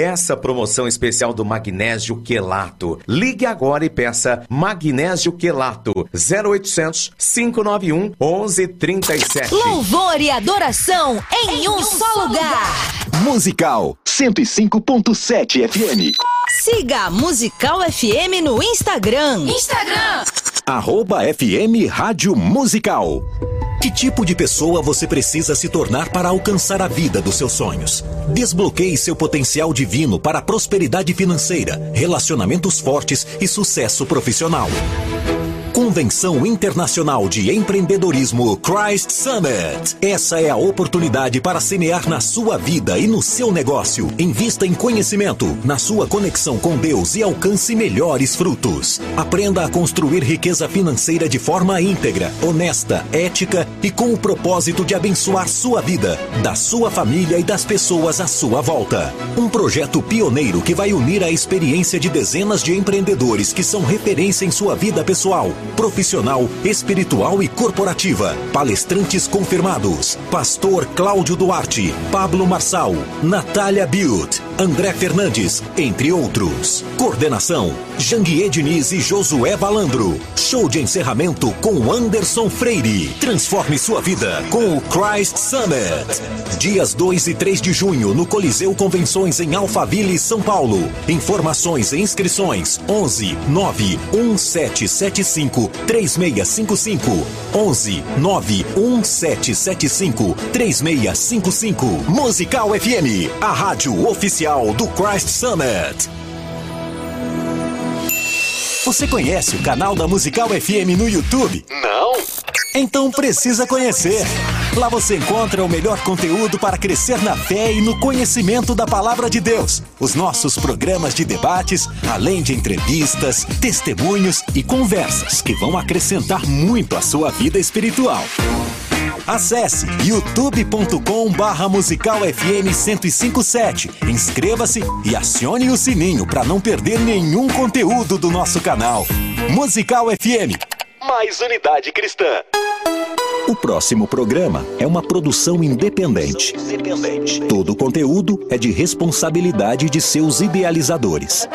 essa promoção especial do magnésio quelato. Ligue agora e peça magnésio quelato 0800 591 1137. Louvor e adoração em, em um, um, só lugar. Musical 105.7 FM. Siga a Musical FM no Instagram. Instagram. Arroba FM Rádio Musical. Que tipo de pessoa você precisa se tornar para alcançar a vida dos seus sonhos? Desbloqueie seu potencial divino para prosperidade financeira, relacionamentos fortes e sucesso profissional. Convenção Internacional de Empreendedorismo Christ Summit. Essa é a oportunidade para semear na sua vida e no seu negócio. Invista em conhecimento, na sua conexão com Deus e alcance melhores frutos. Aprenda a construir riqueza financeira de forma íntegra, honesta, ética e com o propósito de abençoar sua vida, da sua família e das pessoas à sua volta. Um projeto pioneiro que vai unir a experiência de dezenas de empreendedores que são referência em sua vida pessoal profissional, espiritual e corporativa. Palestrantes confirmados: Pastor Cláudio Duarte, Pablo Marçal, Natália Butte, André Fernandes, entre outros. Coordenação: Janguier Diniz e Josué Balandro. Show de encerramento com Anderson Freire. Transforme sua vida com o Christ Summit. Dias 2 e 3 de junho no Coliseu Convenções em Alphaville, São Paulo. Informações e inscrições: 11 9 1775 3655 11 91775 3655 Musical FM, a rádio oficial do Christ Summit. Você conhece o canal da Musical FM no YouTube? Não? Então precisa conhecer. Lá você encontra o melhor conteúdo para crescer na fé e no conhecimento da palavra de Deus. Os nossos programas de debates, além de entrevistas, testemunhos e conversas que vão acrescentar muito à sua vida espiritual. Acesse youtube.com barra musical FM 1057. Inscreva-se e acione o sininho para não perder nenhum conteúdo do nosso canal. Musical FM. Mais unidade cristã. O próximo programa é uma produção independente. Todo o conteúdo é de responsabilidade de seus idealizadores.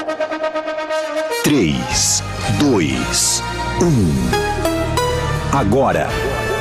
3, 2, 1. Agora,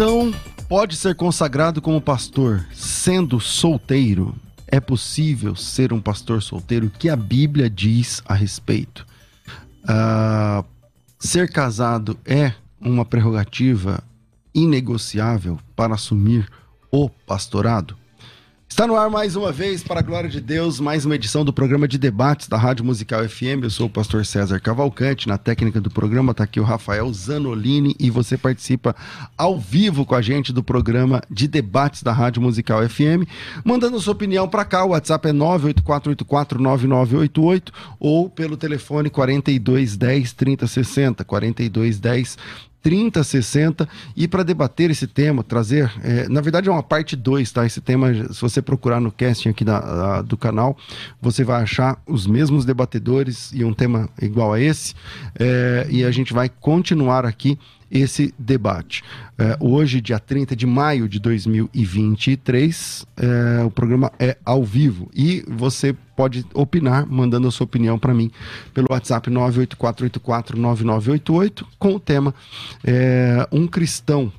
Cristão pode ser consagrado como pastor sendo solteiro? É possível ser um pastor solteiro? O que a Bíblia diz a respeito? Uh, ser casado é uma prerrogativa inegociável para assumir o pastorado? Está no ar mais uma vez, para a glória de Deus, mais uma edição do programa de debates da Rádio Musical FM. Eu sou o pastor César Cavalcante. Na técnica do programa está aqui o Rafael Zanolini e você participa ao vivo com a gente do programa de debates da Rádio Musical FM, mandando sua opinião para cá. O WhatsApp é 984849988 ou pelo telefone 4210 3060, 4210 3060 e para debater esse tema, trazer, é, na verdade é uma parte 2, tá? Esse tema, se você procurar no casting aqui da, do canal, você vai achar os mesmos debatedores e um tema igual a esse, é, e a gente vai continuar aqui esse debate. É, hoje, dia 30 de maio de 2023, é, o programa é ao vivo e você pode opinar mandando a sua opinião para mim pelo WhatsApp 984849988 com o tema é, Um cristão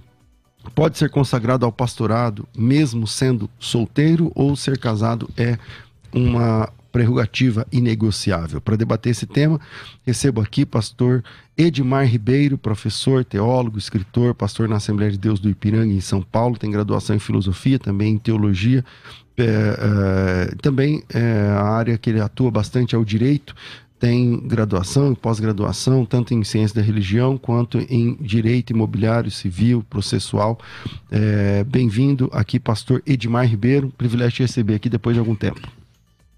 pode ser consagrado ao pastorado mesmo sendo solteiro ou ser casado é uma prerrogativa inegociável. Para debater esse tema, recebo aqui pastor Edmar Ribeiro, professor, teólogo, escritor, pastor na Assembleia de Deus do Ipiranga, em São Paulo, tem graduação em filosofia, também em teologia É, é, também é, a área que ele atua bastante é o direito, tem graduação e pós-graduação, tanto em ciência da religião quanto em direito imobiliário, civil, processual. É, Bem-vindo aqui, pastor Edmar Ribeiro. Privilégio te receber aqui depois de algum tempo.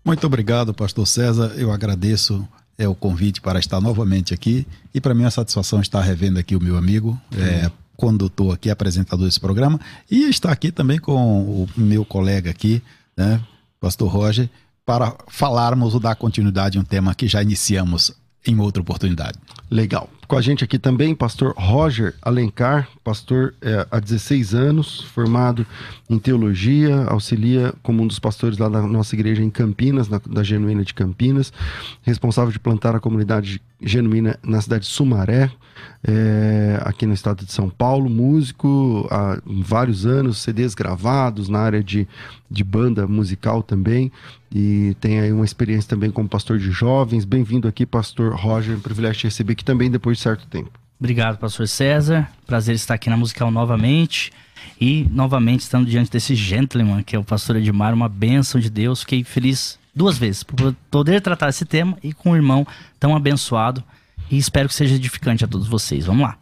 Muito obrigado, pastor César. Eu agradeço é, o convite para estar novamente aqui e para mim é uma satisfação estar revendo aqui o meu amigo, é, condutor aqui, apresentador desse programa e estar aqui também com o meu colega aqui, né, pastor Roger, para falarmos ou dar continuidade a um tema que já iniciamos em outra oportunidade. Legal. Com a gente aqui também, pastor Roger Alencar, pastor é, há 16 anos, formado em teologia, auxilia como um dos pastores lá da nossa igreja em Campinas, na, da Genuína de Campinas, responsável de plantar a comunidade genuína na cidade de Sumaré, é, aqui no estado de São Paulo, músico há vários anos, CDs gravados na área de, de banda musical também, e tem aí uma experiência também como pastor de jovens. Bem-vindo aqui, pastor Roger, privilégio te receber aqui também depois certo tempo. Obrigado, pastor César. Prazer estar aqui na Musical novamente. E novamente estando diante desse gentleman, que é o pastor Edmar, uma bênção de Deus. Fiquei feliz duas vezes por poder tratar esse tema e com um irmão tão abençoado. E espero que seja edificante a todos vocês. Vamos lá.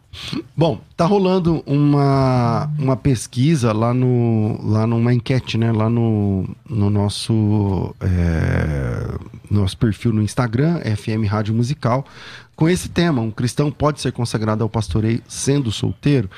Bom, tá rolando uma, uma pesquisa lá no lá numa enquete, né? Lá no, no nosso é, nosso perfil no Instagram, FM Rádio Musical, com esse tema: um cristão pode ser consagrado ao pastoreio sendo solteiro.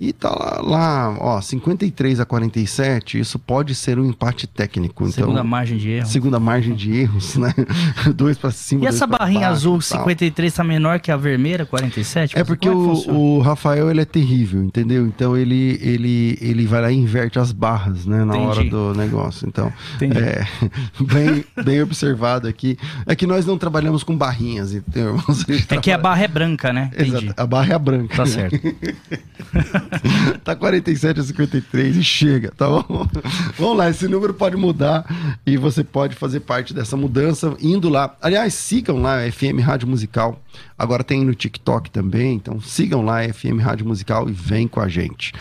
E tá lá, lá, ó, 53 a 47, isso pode ser um empate técnico. Segunda então, margem de erro. Segunda margem de erros, né? dois para cima. E essa barrinha baixo, azul tal. 53 tá menor que a vermelha 47? É porque Como o, o Rafael ele é terrível, entendeu? Então ele, ele, ele vai lá e inverte as barras, né, na Entendi. hora do negócio. Então, Entendi. é bem, bem observado aqui. É que nós não trabalhamos com barrinhas, entendeu? É que a barra é branca, né? Entendi. Exato, a barra é a branca. Tá certo. tá 47 a 53 e chega, tá bom? Vamos lá, esse número pode mudar e você pode fazer parte dessa mudança indo lá. Aliás, sigam lá FM Rádio Musical. Agora tem no TikTok também, então sigam lá FM Rádio Musical e vem com a gente.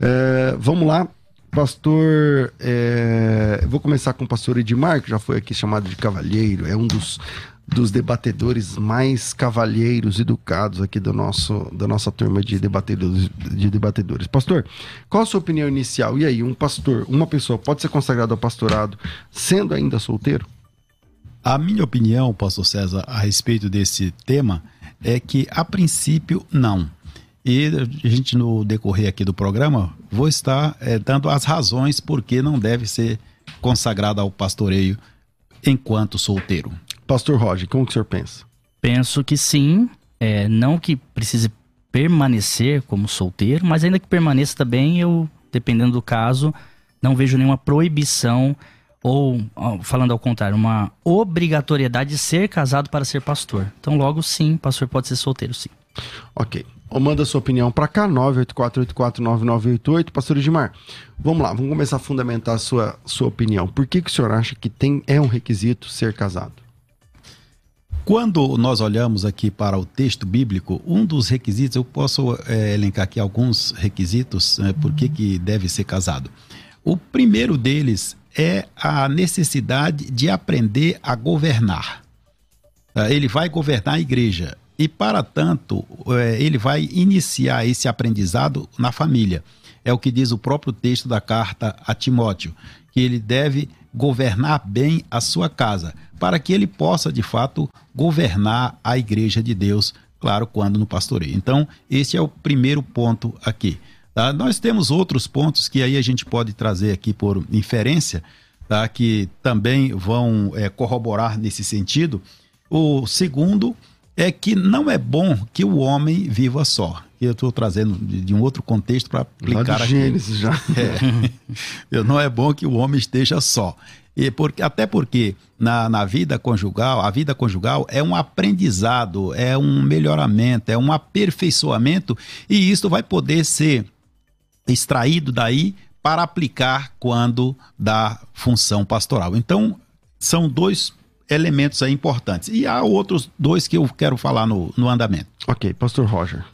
É, vamos lá. Pastor, é, vou começar com o pastor Edmar, que já foi aqui chamado de cavalheiro, é um dos, dos debatedores mais cavalheiros educados aqui do nosso, da nossa turma de debatedores, de debatedores. Pastor, qual a sua opinião inicial? E aí, um pastor, uma pessoa pode ser consagrado ao pastorado sendo ainda solteiro? A minha opinião, pastor César, a respeito desse tema é que, a princípio, não. E a gente, no decorrer aqui do programa, vou estar eh, dando as razões por que não deve ser consagrado ao pastoreio enquanto solteiro. Pastor Roger, como que o senhor pensa? Penso que sim. É, não que precise permanecer como solteiro, mas ainda que permaneça também, eu, dependendo do caso, não vejo nenhuma proibição ou, falando ao contrário, uma obrigatoriedade de ser casado para ser pastor. Então, logo sim, pastor pode ser solteiro, sim. Ok. Ou manda sua opinião para cá, 984849988. Pastor Edmar, vamos lá, vamos começar a fundamentar a sua, sua opinião. Por que, que o senhor acha que tem, é um requisito ser casado? Quando nós olhamos aqui para o texto bíblico, um dos requisitos, eu posso eh, elencar aqui alguns requisitos eh, por que, que deve ser casado. O primeiro deles é a necessidade de aprender a governar. Ah, Ele vai governar a igreja e, para tanto, eh, ele vai iniciar esse aprendizado na família. É o que diz o próprio texto da carta a Timóteo, que ele deve governar bem a sua casa, para que ele possa, de fato, governar a igreja de Deus, claro, quando no pastoreio. Então, esse é o primeiro ponto aqui. tá? Nós temos outros pontos que aí a gente pode trazer aqui por inferência, tá? que também vão eh, corroborar nesse sentido. O segundo é que não é bom que o homem viva só. Eu estou trazendo de, de um outro contexto para Lá aplicar de aqui. Gênesis já. É. não é bom que o homem esteja só. E porque, até porque na, na vida conjugal, a vida conjugal é um aprendizado, é um melhoramento, é um aperfeiçoamento, e isso vai poder ser extraído daí para aplicar quando dá função pastoral. Então, são dois elementos aí importantes. E há outros dois que eu quero falar no, no andamento. ok, pastor Roger.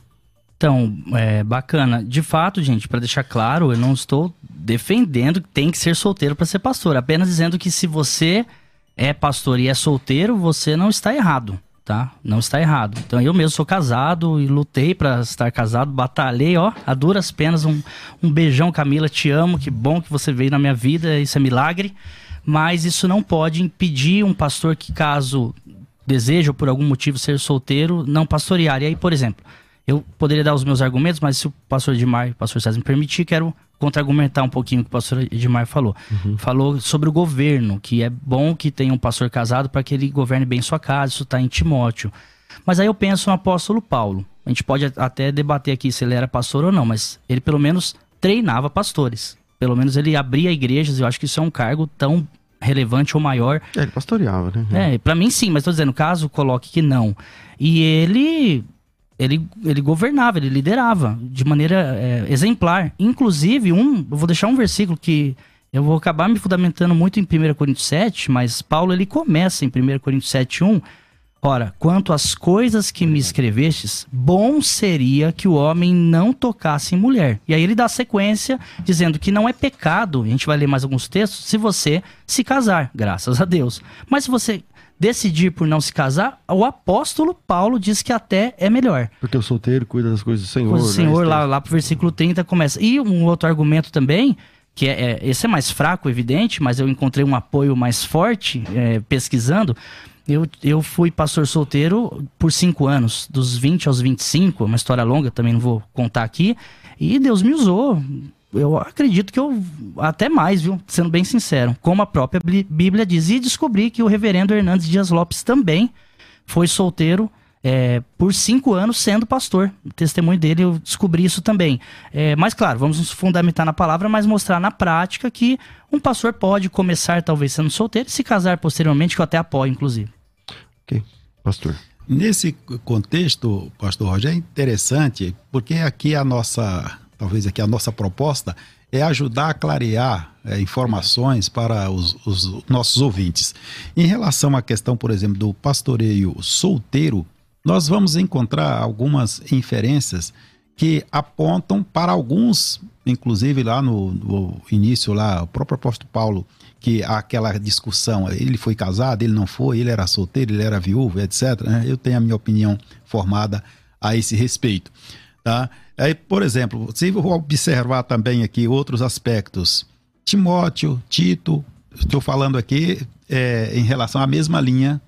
Então, é bacana. De fato, gente, para deixar claro, eu não estou defendendo que tem que ser solteiro para ser pastor, apenas dizendo que se você é pastor e é solteiro, você não está errado, tá? Não está errado. Então, eu mesmo sou casado e lutei para estar casado, batalhei, ó, a duras penas. Um, um beijão, Camila, te amo, que bom que você veio na minha vida, isso é milagre. Mas isso não pode impedir um pastor que, caso deseja por algum motivo ser solteiro, não pastorear. E aí, por exemplo, eu poderia dar os meus argumentos, mas se o pastor Edmar o pastor César me permitir, quero contra-argumentar um pouquinho o que o pastor Edmar falou. Uhum. Falou sobre o governo, que é bom que tenha um pastor casado para que ele governe bem sua casa, isso está em Timóteo. Mas aí eu penso no apóstolo Paulo. A gente pode até debater aqui se ele era pastor ou não, mas ele pelo menos treinava pastores. Pelo menos ele abria igrejas, e eu acho que isso é um cargo tão relevante ou maior. É, ele pastoreava, né? É, para mim sim, mas tô dizendo, caso coloque que não. E ele ele, ele governava, ele liderava de maneira é, exemplar. Inclusive, um, eu vou deixar um versículo que eu vou acabar me fundamentando muito em 1 Coríntios 7, mas Paulo ele começa em 1 Coríntios 7, 1. Ora, quanto às coisas que me escrevestes, bom seria que o homem não tocasse em mulher. E aí ele dá sequência dizendo que não é pecado, a gente vai ler mais alguns textos, se você se casar, graças a Deus. Mas se você decidir por não se casar, o apóstolo Paulo diz que até é melhor. Porque o solteiro cuida das coisas do Senhor. Coisas do Senhor, né? lá, lá pro versículo 30 começa. E um outro argumento também, que é, é esse é mais fraco, evidente, mas eu encontrei um apoio mais forte é, pesquisando. Eu, eu fui pastor solteiro por cinco anos, dos 20 aos 25, uma história longa, também não vou contar aqui. E Deus me usou eu acredito que eu até mais, viu? Sendo bem sincero, como a própria Bíblia diz. E descobri que o reverendo Hernandes Dias Lopes também foi solteiro é, por cinco anos sendo pastor. O testemunho dele, eu descobri isso também. É, mas, claro, vamos nos fundamentar na palavra, mas mostrar na prática que um pastor pode começar, talvez, sendo solteiro e se casar posteriormente, que eu até apoio, inclusive. Ok, pastor. Nesse contexto, pastor Roger, é interessante, porque aqui a nossa talvez aqui a nossa proposta é ajudar a clarear é, informações para os, os, nossos ouvintes. Em relação à questão, por exemplo, do pastoreio solteiro, nós vamos encontrar algumas inferências que apontam para alguns, inclusive lá no, no início, lá, o próprio apóstolo Paulo, que aquela discussão, ele foi casado, ele não foi, ele era solteiro, ele era viúvo, etc. Né? Eu tenho a minha opinião formada a esse respeito. Tá? Aí, por exemplo, se eu observar também aqui outros aspectos, Timóteo, Tito, estou falando aqui é, em relação à mesma linha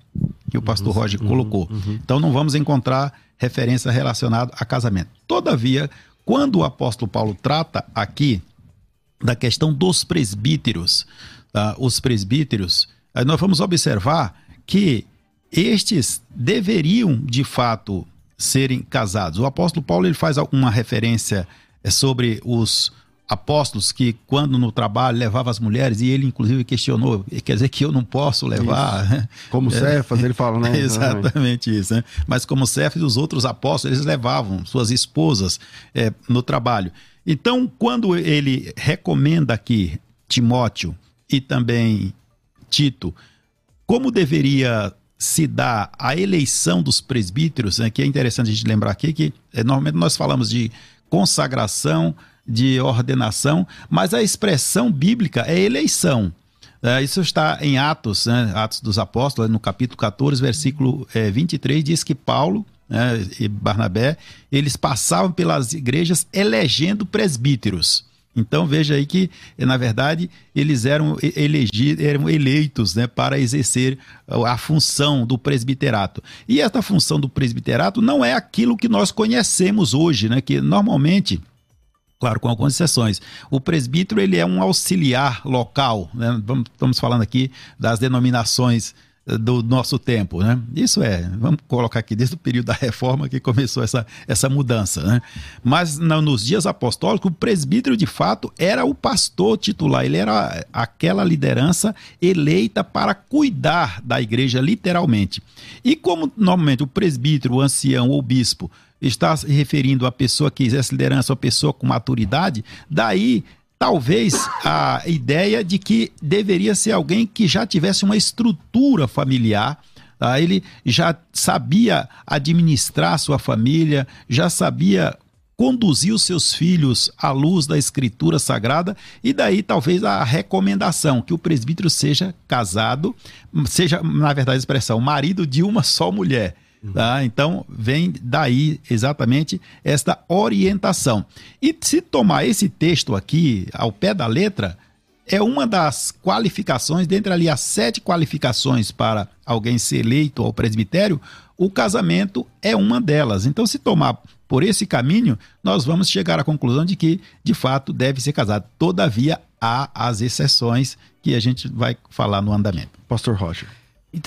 que o pastor uhum, Roger colocou. Uhum, uhum. Então não vamos encontrar referência relacionada a casamento. Todavia, quando o apóstolo Paulo trata aqui da questão dos presbíteros, tá? os presbíteros, nós vamos observar que estes deveriam, de fato, serem casados. O apóstolo Paulo ele faz uma referência é, sobre os apóstolos que quando no trabalho levava as mulheres e ele inclusive questionou, quer dizer que eu não posso levar, isso. como é, Cefas ele fala, né? Exatamente isso, né? Mas como Cefas e os outros apóstolos eles levavam suas esposas é, no trabalho. Então quando ele recomenda aqui Timóteo e também Tito, como deveria se dá a eleição dos presbíteros, né, que é interessante a gente lembrar aqui que é, normalmente nós falamos de consagração, de ordenação, mas a expressão bíblica é eleição. É, isso está em Atos, né, Atos dos Apóstolos, no capítulo 14, versículo é, 23, diz que Paulo né, e Barnabé, eles passavam pelas igrejas elegendo presbíteros. Então veja aí que, na verdade, eles eram, elegidos, eram eleitos né, para exercer a função do presbiterato. E esta função do presbiterato não é aquilo que nós conhecemos hoje, né, que normalmente claro, com algumas exceções. O presbítero ele é um auxiliar local, né? estamos falando aqui das denominações do nosso tempo, né? Isso é, vamos colocar aqui desde o período da reforma que começou essa, essa mudança, né? Mas nos dias apostólicos, o presbítero de fato era o pastor titular, ele era aquela liderança eleita para cuidar da igreja literalmente. E como normalmente o presbítero, o ancião ou o bispo está se referindo a pessoa que exerce liderança, a pessoa com maturidade, daí talvez a ideia de que deveria ser alguém que já tivesse uma estrutura familiar. Tá? Ele já sabia administrar sua família, já sabia conduzir os seus filhos à luz da escritura sagrada e daí talvez a recomendação que o presbítero seja casado, seja na verdade a expressão marido de uma só mulher. Tá? Então, vem daí exatamente esta orientação. E se tomar esse texto aqui ao pé da letra, é uma das qualificações, dentre ali as sete qualificações para alguém ser eleito ao presbitério, o casamento é uma delas. Então, se tomar por esse caminho, nós vamos chegar à conclusão de que, de fato, deve ser casado. Todavia, há as exceções que a gente vai falar no andamento. Pastor Roger.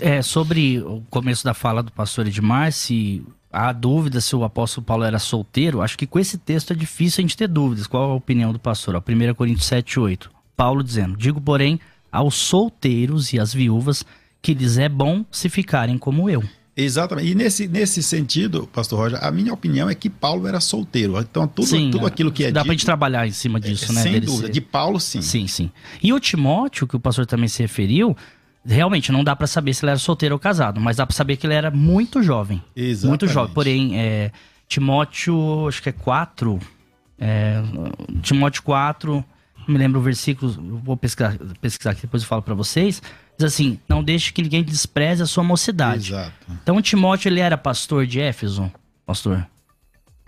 É, sobre o começo da fala do pastor Edmar, se há dúvida se o apóstolo Paulo era solteiro, acho que com esse texto é difícil a gente ter dúvidas. Qual a opinião do pastor? 1 Coríntios 7, 8. Paulo dizendo: Digo, porém, aos solteiros e às viúvas que lhes é bom se ficarem como eu. Exatamente. E nesse, nesse sentido, pastor Roger, a minha opinião é que Paulo era solteiro. Então, tudo, Sim, tudo aquilo que é Dá dito, pra gente trabalhar em cima disso, é, né? Sem dúvida. ser- De Paulo, sim. Sim, sim. E o Timóteo, que o pastor também se referiu, realmente não dá pra saber se ele era solteiro ou casado, mas dá pra saber que ele era muito jovem. Exatamente. Muito jovem. Porém, é, Timóteo, acho que é 4. É, Timóteo 4, não me lembro o versículo, vou pesquisar, pesquisar aqui, depois eu falo pra vocês. Diz assim: Não deixe que ninguém despreze a sua mocidade. Exato. Então, Timóteo, ele era pastor de Éfeso, pastor.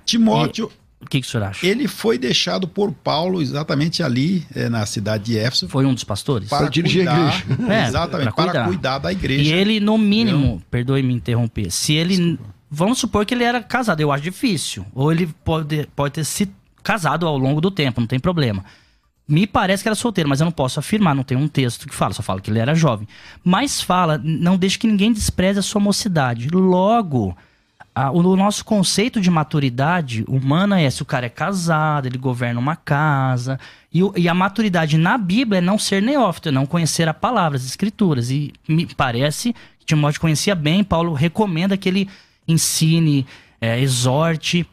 Timóteo, O que, que o senhor acha? ele foi deixado por Paulo exatamente ali eh, na cidade de Éfeso Foi um dos pastores? para dirigir a igreja. É, exatamente, para para cuidar. cuidar. da igreja. E ele, no mínimo, perdoe-me interromper, se ele. Vamos supor que ele era casado, eu acho difícil. Ou ele pode, pode ter se casado ao longo do tempo, não tem problema. Me parece que era solteiro, mas eu não posso afirmar, não tem um texto que fala, só fala que ele era jovem. Mas fala, não deixe que ninguém despreze a sua mocidade. Logo, a- o nosso conceito de maturidade humana é se o cara é casado, ele governa uma casa. E, o- e a maturidade na Bíblia é não ser neófito, é não conhecer a palavra, as escrituras. E me parece que Timóteo conhecia bem, Paulo recomenda que ele ensine, é, exorte.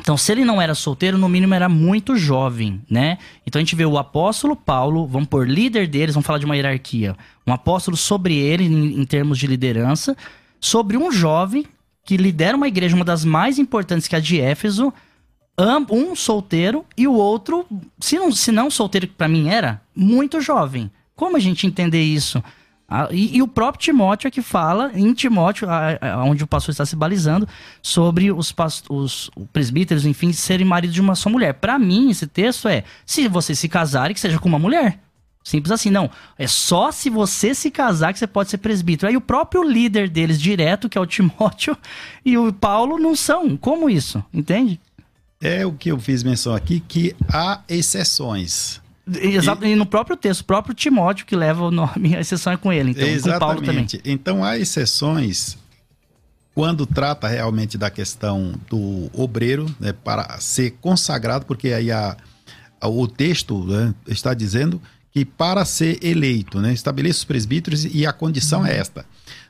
Então, se ele não era solteiro, no mínimo era muito jovem, né? Então a gente vê o apóstolo Paulo, vamos por líder deles, vamos falar de uma hierarquia. Um apóstolo sobre ele, em, em termos de liderança, sobre um jovem que lidera uma igreja, uma das mais importantes que é a de Éfeso, um solteiro e o outro, se não, se não solteiro que pra mim era, muito jovem. Como a gente entender isso? Ah, e, e o próprio Timóteo é que fala, em Timóteo, a- a- onde o pastor está se balizando, sobre os, os presbíteros, enfim, serem maridos de uma só mulher. Pra mim, esse texto é: se você se casarem, que seja com uma mulher. Simples assim, não. É só se você se casar que você pode ser presbítero. Aí o próprio líder deles, direto, que é o Timóteo, e o Paulo não são. Como isso? Entende? É o que eu fiz menção aqui, que há exceções. Exato. E, no próprio texto, o próprio Timóteo que leva o nome, a exceção é com ele. Então, com Paulo também. Exatamente. Então há exceções quando trata realmente da questão do obreiro, né, para ser consagrado, porque aí a, a- o texto né, está dizendo que para ser eleito, né, estabeleça os presbíteros e a condição é esta.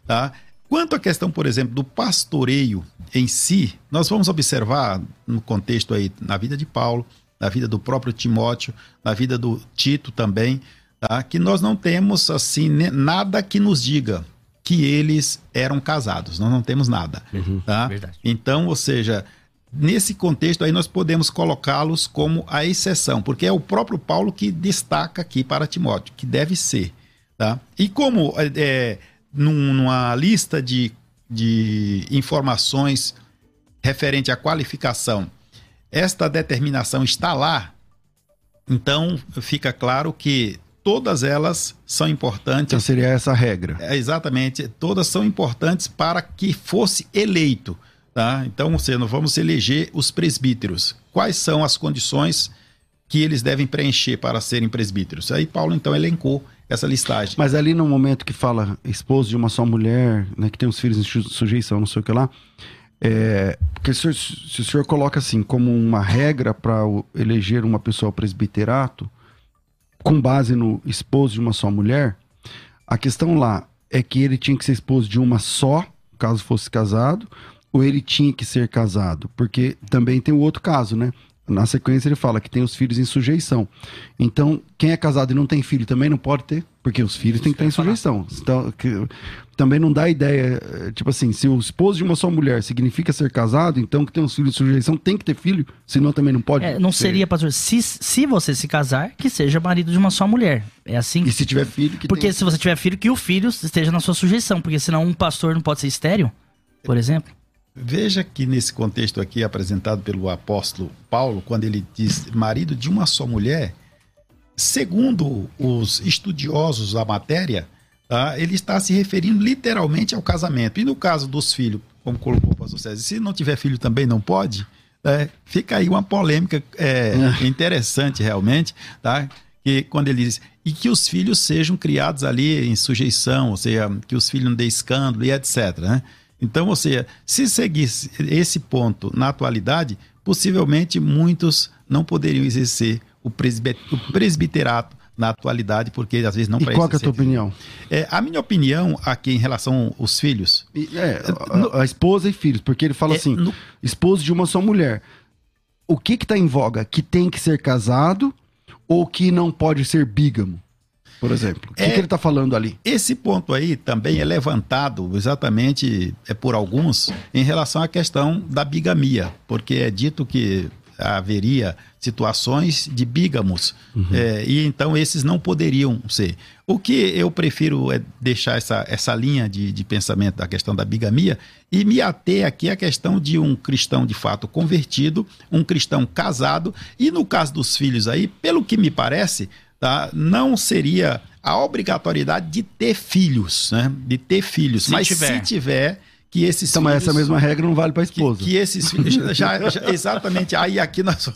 Tá? Quanto à questão, por exemplo, do pastoreio em si, nós vamos observar no contexto aí, na vida de Paulo, na vida do próprio Timóteo, na vida do Tito também, tá? que nós não temos assim nada que nos diga que eles eram casados. Nós não temos nada. tá? verdade. Então, ou seja, nesse contexto aí nós podemos colocá-los como a exceção, porque é o próprio Paulo que destaca aqui para Timóteo, que deve ser. Tá? E como é, é, num- numa lista de, de informações referente à qualificação, esta determinação está lá, então fica claro que todas elas são importantes Então seria essa a regra. é, exatamente, todas são importantes para que fosse eleito. Tá? Então, ou seja, nós vamos eleger os presbíteros. Quais são as condições que eles devem preencher para serem presbíteros? Aí Paulo então elencou essa listagem. Mas ali no momento que fala esposo de uma só mulher, né, que tem os filhos em su- sujeição, não sei o que lá, é, porque se, o senhor- se o senhor coloca assim como uma regra para eleger uma pessoa ao presbiterato, com base no esposo de uma só mulher, a questão lá é que ele tinha que ser esposo de uma só, caso fosse casado, ou ele tinha que ser casado, porque também tem o outro caso, né? Na sequência ele fala que tem os filhos em sujeição. Então, quem é casado e não tem filho também não pode ter, porque os filhos têm que estar em sujeição. Então, que, também não dá ideia, tipo assim, se o esposo de uma só mulher significa ser casado, então que tem os filhos em sujeição tem que ter filho, senão também não pode. É, não ser. seria, pastor, se, se você se casar, que seja marido de uma só mulher. É assim? E se tiver filho, que Porque tem... se você tiver filho, que o filho esteja na sua sujeição, porque senão um pastor não pode ser estéreo, por exemplo. Veja que nesse contexto aqui apresentado pelo apóstolo Paulo, quando ele diz marido de uma só mulher, segundo os estudiosos da matéria, tá, ele está se referindo literalmente ao casamento. E no caso dos filhos, como colocou o pastor César, se não tiver filho também não pode, né, fica aí uma polêmica é, interessante realmente, tá? Que quando ele diz, e que os filhos sejam criados ali em sujeição, ou seja, que os filhos não dêem escândalo e etc, né? Então, ou seja, se seguisse esse ponto na atualidade, possivelmente muitos não poderiam exercer o, presbit o presbiterato na atualidade, porque às vezes não E qual que é a tua opinião? É, a minha opinião aqui em relação aos filhos, E, É, a, a esposa e filhos, porque ele fala É, assim, no- esposo de uma só mulher. O que que tá em voga? Que tem que ser casado ou que não pode ser bígamo, por exemplo? O que, É- que ele tá falando ali? esse ponto aí também é levantado exatamente é por alguns em relação à questão da bigamia, porque é dito que haveria situações de bígamos é, e então esses não poderiam ser. O que eu prefiro é deixar essa, essa linha de, de pensamento da questão da bigamia e me ater aqui à questão de um cristão de fato convertido, um cristão casado e no caso dos filhos aí, pelo que me parece, tá, não seria a obrigatoriedade de ter filhos, né? De ter filhos, Se mas tiver. se tiver que esses Então, mas filhos essa mesma regra não vale para que, esposa. que esses filhos já, já- exatamente aí aqui nós,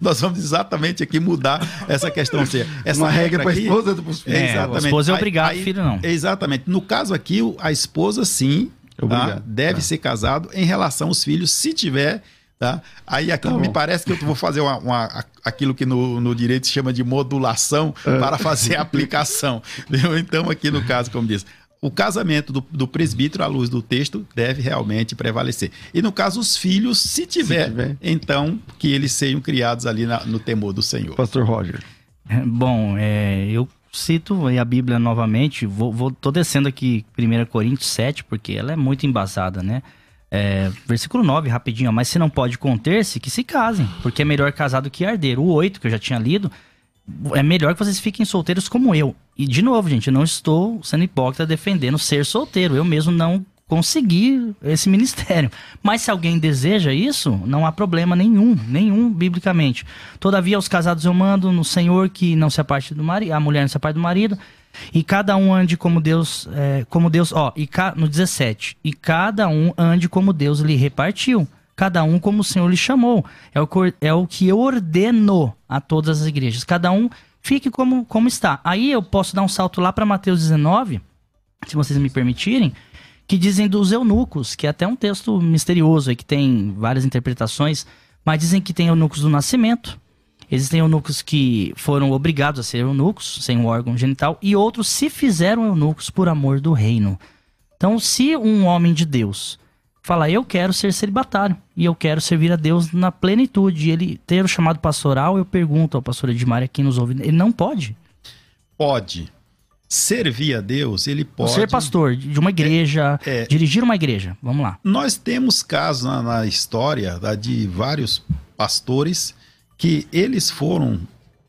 nós vamos exatamente aqui mudar essa questão ser essa Uma regra para aqui- esposa outra pros filhos. É, a esposa é obrigada, filho não. Exatamente. No caso aqui, a esposa sim tá? Deve Tá. ser casado em relação aos filhos, se tiver. Tá? Aí aqui Tá me parece que eu vou fazer uma, uma- aquilo que no, no direito se chama de modulação É. para fazer a aplicação. entendeu? Então, aqui no caso, como diz, o casamento do, do presbítero, à luz do texto, deve realmente prevalecer. E no caso, os filhos, se tiver, tiver. então que eles sejam criados ali na- no temor do Senhor. Pastor Roger. É, Bom, é, eu cito aí a Bíblia novamente, vou, vou, tô descendo aqui 1 Coríntios 7, porque ela é muito embasada, né? É, versículo 9, rapidinho, mas se não pode conter-se, que se casem, porque é melhor casado que herdeiro. O 8, que eu já tinha lido, é melhor que vocês fiquem solteiros como eu. E, de novo, gente, eu não estou sendo hipócrita defendendo ser solteiro. Eu mesmo não consegui esse ministério. Mas se alguém deseja isso, não há problema nenhum, nenhum biblicamente. Todavia, aos casados eu mando no Senhor que não se aparte do marido, a mulher não se aparte do marido, e cada um ande como Deus, é, como Deus, ó, e ca, no 17, e cada um ande como Deus lhe repartiu. Cada um como o Senhor lhe chamou. É o, é o que eu ordeno a todas as igrejas. Cada um fique como, como está. Aí eu posso dar um salto lá para Mateus 19, se vocês me permitirem, que dizem dos eunucos, que é até um texto misterioso aí, que tem várias interpretações, mas dizem que tem eunucos do nascimento. Existem eunucos que foram obrigados a ser eunucos, sem um órgão genital, e outros se fizeram eunucos por amor do reino. Então, se um homem de Deus fala, eu quero ser celibatário e eu quero servir a Deus na plenitude, e ele ter o chamado pastoral, eu pergunto ao pastor Edmar aqui nos ouve, ele não pode. Pode servir a Deus, ele pode. Ser pastor de uma igreja, É, é. dirigir uma igreja. Vamos lá. Nós temos casos na, na história tá, de vários pastores que eles foram,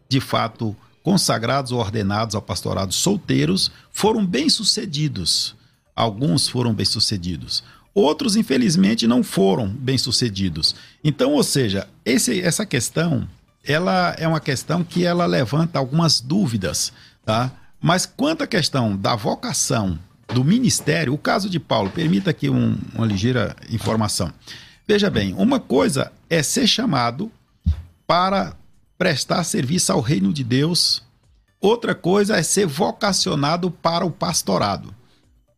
de fato, consagrados ou ordenados ao pastorado solteiros, foram bem-sucedidos. Alguns foram bem-sucedidos. Outros, infelizmente, não foram bem-sucedidos. Então, ou seja, esse- essa questão, ela é uma questão que ela levanta algumas dúvidas, tá? Mas quanto à questão da vocação do ministério, o caso de Paulo, permita aqui um- uma ligeira informação. Veja bem, uma coisa é ser chamado para prestar serviço ao reino de Deus, outra coisa é ser vocacionado para o pastorado.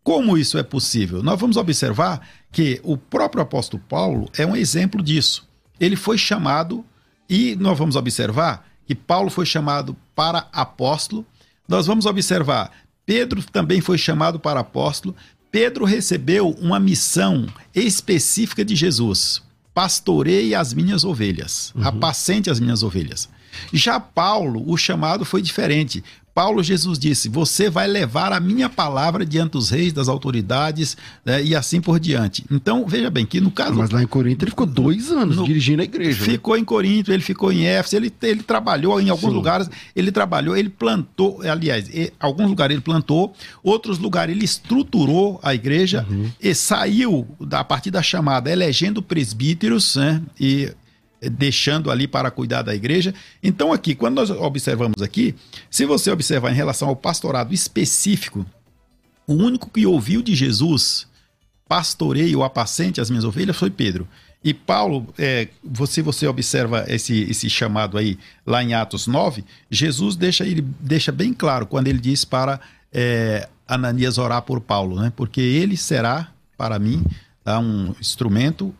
Como isso é possível? Nós vamos observar que o próprio apóstolo Paulo é um exemplo disso. Ele foi chamado, e nós vamos observar que Paulo foi chamado para apóstolo. Nós vamos observar, Pedro também foi chamado para apóstolo. Pedro recebeu uma missão específica de Jesus. Pastorei as minhas ovelhas, uhum. apacente as minhas ovelhas. Já Paulo, o chamado foi diferente. Paulo, Jesus disse: Você vai levar a minha palavra diante dos reis, das autoridades né, e assim por diante. Então, veja bem que no caso. Mas lá em Corinto ele ficou dois anos no, dirigindo a igreja. Né? Ficou né? em Corinto, ele ficou em Éfeso, ele, ele trabalhou em alguns Sim. lugares, ele trabalhou, ele plantou, aliás, em alguns lugares ele plantou, outros lugares ele estruturou a igreja uhum. e saiu, a partir da chamada, elegendo presbíteros né, e deixando ali para cuidar da igreja. Então, aqui, quando nós observamos aqui, se você observar em relação ao pastorado específico, o único que ouviu de Jesus, pastorei ou apacente as minhas ovelhas, foi Pedro. E Paulo, é, você, você observa esse, esse chamado aí lá em Atos 9, Jesus deixa, ele deixa bem claro quando ele diz para é, Ananias orar por Paulo, né? porque ele será para mim tá, um instrumento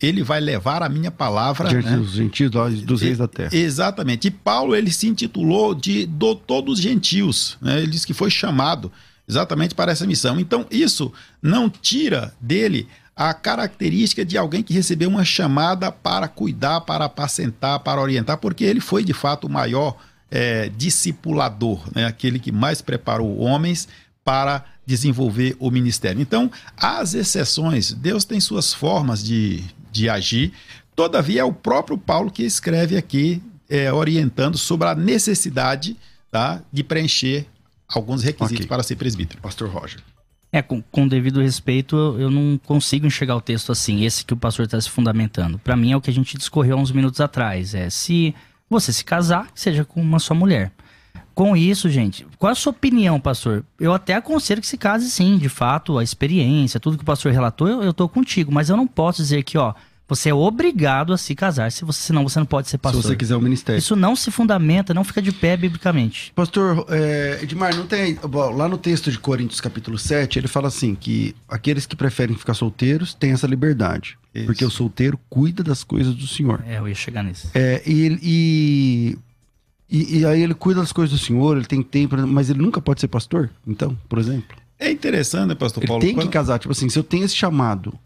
ele vai levar a minha palavra diante né? dos gentios, dos reis da terra. Exatamente. E Paulo ele se intitulou de doutor dos gentios. Né? Ele diz que foi chamado exatamente para essa missão. Então isso não tira dele a característica de alguém que recebeu uma chamada para cuidar, para apacentar, para orientar, porque ele foi de fato o maior é, discipulador, né? aquele que mais preparou homens para desenvolver o ministério. Então, as exceções, Deus tem suas formas de, de agir. Todavia, é o próprio Paulo que escreve aqui, é, orientando sobre a necessidade tá, de preencher alguns requisitos okay. para ser presbítero. Pastor Roger. É, com, com devido respeito, eu não consigo enxergar o texto assim, esse que o pastor está se fundamentando. Para mim é o que a gente discorreu há uns minutos atrás. É se você se casar, seja com uma só mulher. Com isso, gente, qual a sua opinião, pastor? Eu até aconselho que se case sim, de fato, a experiência, tudo que o pastor relatou, eu, eu tô contigo, mas eu não posso dizer que, ó, você é obrigado a se casar, se você, senão você não pode ser pastor. Se você quiser o ministério. Isso não se fundamenta, não fica de pé biblicamente. Pastor, é, Edmar, não tem. Lá no texto de Coríntios, capítulo 7, ele fala assim: que aqueles que preferem ficar solteiros têm essa liberdade. Isso. Porque o solteiro cuida das coisas do Senhor. É, eu ia chegar nisso. É, e, e e, e, aí ele cuida das coisas do Senhor, ele tem tempo, mas ele nunca pode ser pastor, então, por exemplo. É interessante, né, pastor ele Paulo? Tem quando... que casar, tipo assim, se eu tenho esse chamado,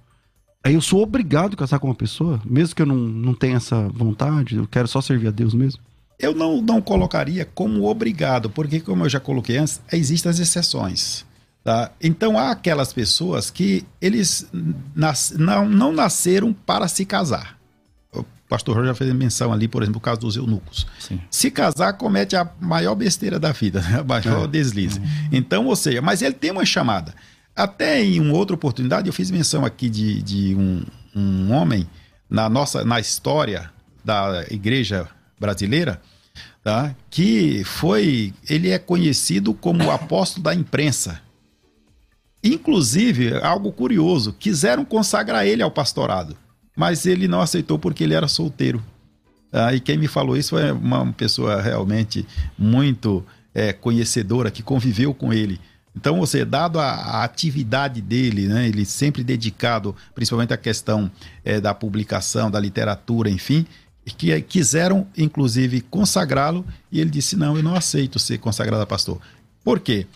aí eu sou obrigado a casar com uma pessoa, mesmo que eu não, não tenha essa vontade, eu quero só servir a Deus mesmo. Eu não, não colocaria como obrigado, porque, como eu já coloquei antes, existem as exceções. Tá? Então, há aquelas pessoas que eles nas, não, não nasceram para se casar pastor Jorge já fez menção ali, por exemplo, o caso dos eunucos. Sim. Se casar, comete a maior besteira da vida, né? a maior é. deslize. Então, ou seja, mas ele tem uma chamada. Até em uma outra oportunidade, eu fiz menção aqui de, de um, um homem na nossa na história da igreja brasileira, tá? que foi, ele é conhecido como o apóstolo da imprensa. Inclusive, algo curioso, quiseram consagrar ele ao pastorado mas ele não aceitou porque ele era solteiro. Ah, e quem me falou isso foi uma pessoa realmente muito é, conhecedora que conviveu com ele. Então, você, dado a, a, atividade dele, né, ele sempre dedicado, principalmente à questão é, da publicação, da literatura, enfim, que quiseram, inclusive, consagrá-lo, e ele disse: Não, eu não aceito ser consagrado a pastor. Por quê?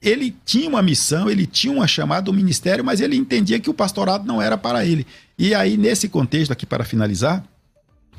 Ele tinha uma missão, ele tinha uma chamada do ministério, mas ele entendia que o pastorado não era para ele. E aí, nesse contexto, aqui para finalizar,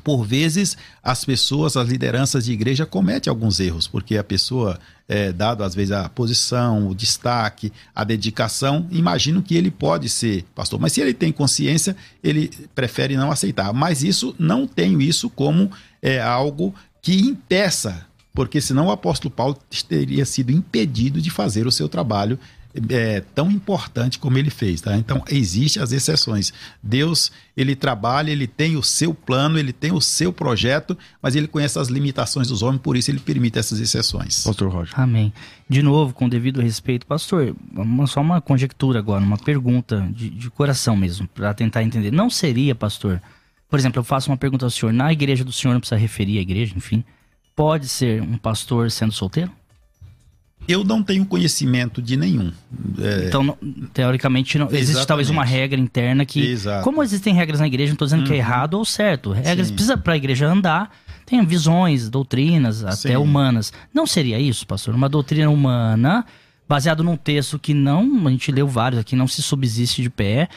por vezes as pessoas, as lideranças de igreja cometem alguns erros, porque a pessoa, é, dado às vezes a posição, o destaque, a dedicação, imagino que ele pode ser pastor. Mas se ele tem consciência, ele prefere não aceitar. Mas isso não tenho isso como é, algo que impeça, porque senão o apóstolo Paulo teria sido impedido de fazer o seu trabalho é, tão importante como ele fez, tá? Então, existem as exceções. Deus, ele trabalha, ele tem o seu plano, ele tem o seu projeto, mas ele conhece as limitações dos homens, por isso ele permite essas exceções. Pastor Roger. Amém. De novo, com devido respeito, pastor, uma, só uma conjectura agora, uma pergunta de, de coração mesmo, para tentar entender. Não seria, pastor, por exemplo, eu faço uma pergunta ao senhor, na igreja do senhor, não precisa referir a igreja, enfim, pode ser um pastor sendo solteiro? Eu não tenho conhecimento de nenhum. É... Então, teoricamente, não, existe Exatamente. talvez uma regra interna que. Exato. Como existem regras na igreja, não estou dizendo uhum. que é uhum. errado ou certo. Regras Sim. precisa para a igreja andar, tem visões, doutrinas, até Sim. humanas. Não seria isso, pastor? Uma doutrina humana, baseado num texto que não, a gente leu vários aqui, não se subsiste de pé,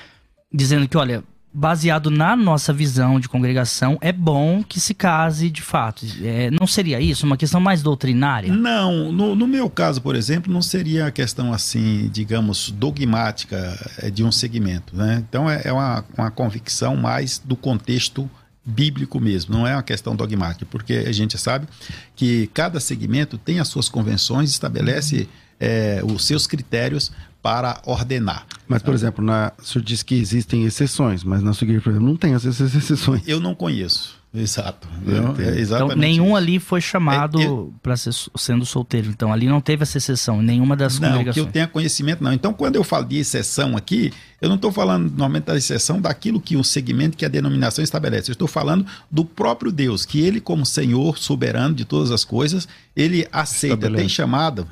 dizendo que, olha, baseado na nossa visão de congregação, é bom que se case de fato. É, não seria isso? Uma questão mais doutrinária? Não, no, no, meu caso, por exemplo, não seria a questão assim, digamos, dogmática é, de um segmento. Né? Então é, é uma, uma convicção mais do contexto bíblico mesmo, não é uma questão dogmática, porque a gente sabe que cada segmento tem as suas convenções, estabelece é, os seus critérios para ordenar. Mas, por exemplo, na, o senhor disse que existem exceções, mas na sua igreja, por exemplo, não tem essas exceções. Eu não conheço. Exato. É, então, nenhum isso. ali foi chamado é, para ser sendo solteiro. Então, ali não teve essa exceção, nenhuma das não, congregações. Não, que eu tenha conhecimento, não. Então, quando eu falo de exceção aqui, eu não estou falando normalmente da exceção daquilo que o segmento, que a denominação estabelece. Eu estou falando do próprio Deus, que ele, como Senhor soberano de todas as coisas, ele aceita, tem chamado,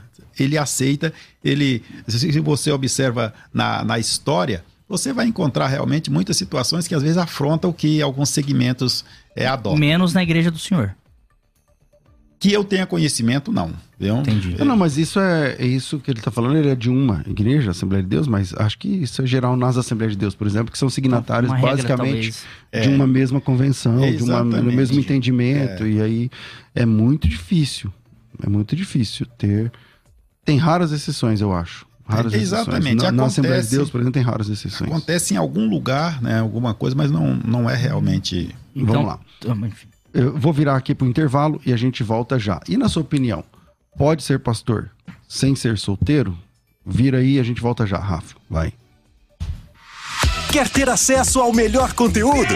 ele aceita, ele, se você observa na, na história, você vai encontrar realmente muitas situações que às vezes afrontam o que alguns segmentos é, adotam. Menos na igreja do Senhor. Que eu tenha conhecimento, não. Eu, Entendi. Não, mas isso é, é isso que ele está falando, ele é de uma igreja, Assembleia de Deus, mas acho que isso é geral nas Assembleias de Deus, por exemplo, que são signatários uma basicamente regra, de uma mesma convenção, é, de uma, do mesmo entendimento, é. e aí é muito difícil, é muito difícil ter tem raras exceções, eu acho. Raras Exatamente. Na, na Assembleia de Deus, por exemplo, tem raras exceções. Acontece em algum lugar, né, alguma coisa, mas não, não é realmente. Então, Vamos lá. Enfim. Eu vou virar aqui para o intervalo e a gente volta já. E na sua opinião, pode ser pastor sem ser solteiro? Vira aí e a gente volta já, Rafa. Vai. Quer ter acesso ao melhor conteúdo?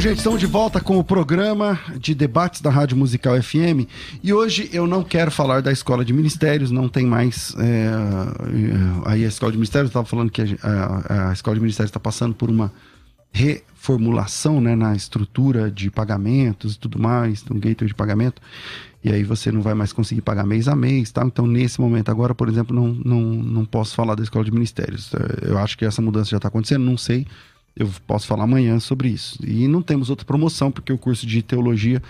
Bom, gente, estamos de volta com o programa de debates da Rádio Musical FM e hoje eu não quero falar da Escola de Ministérios, não tem mais. É, aí a Escola de Ministérios, estava falando que a, a, a, Escola de Ministérios está passando por uma reformulação né, na estrutura de pagamentos e tudo mais, um gateway de pagamento, e aí você não vai mais conseguir pagar mês a mês, tá? Então, nesse momento agora, por exemplo, não, não, não posso falar da Escola de Ministérios. Eu acho que essa mudança já está acontecendo, não sei eu posso falar amanhã sobre isso. E não temos outra promoção, porque o curso de teologia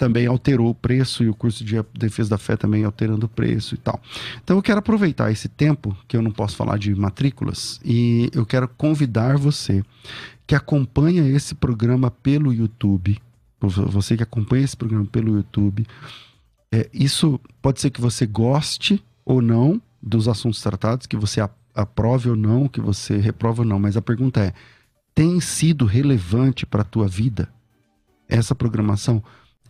também alterou o preço e o curso de defesa da fé também alterando o preço e tal. Então eu quero aproveitar esse tempo que eu não posso falar de matrículas e eu quero convidar você que acompanha esse programa pelo YouTube, você que acompanha esse programa pelo YouTube, é, isso pode ser que você goste ou não dos assuntos tratados, que você aprove ou não, que você reprova ou não, mas a pergunta é tem sido relevante para a tua vida? Essa programação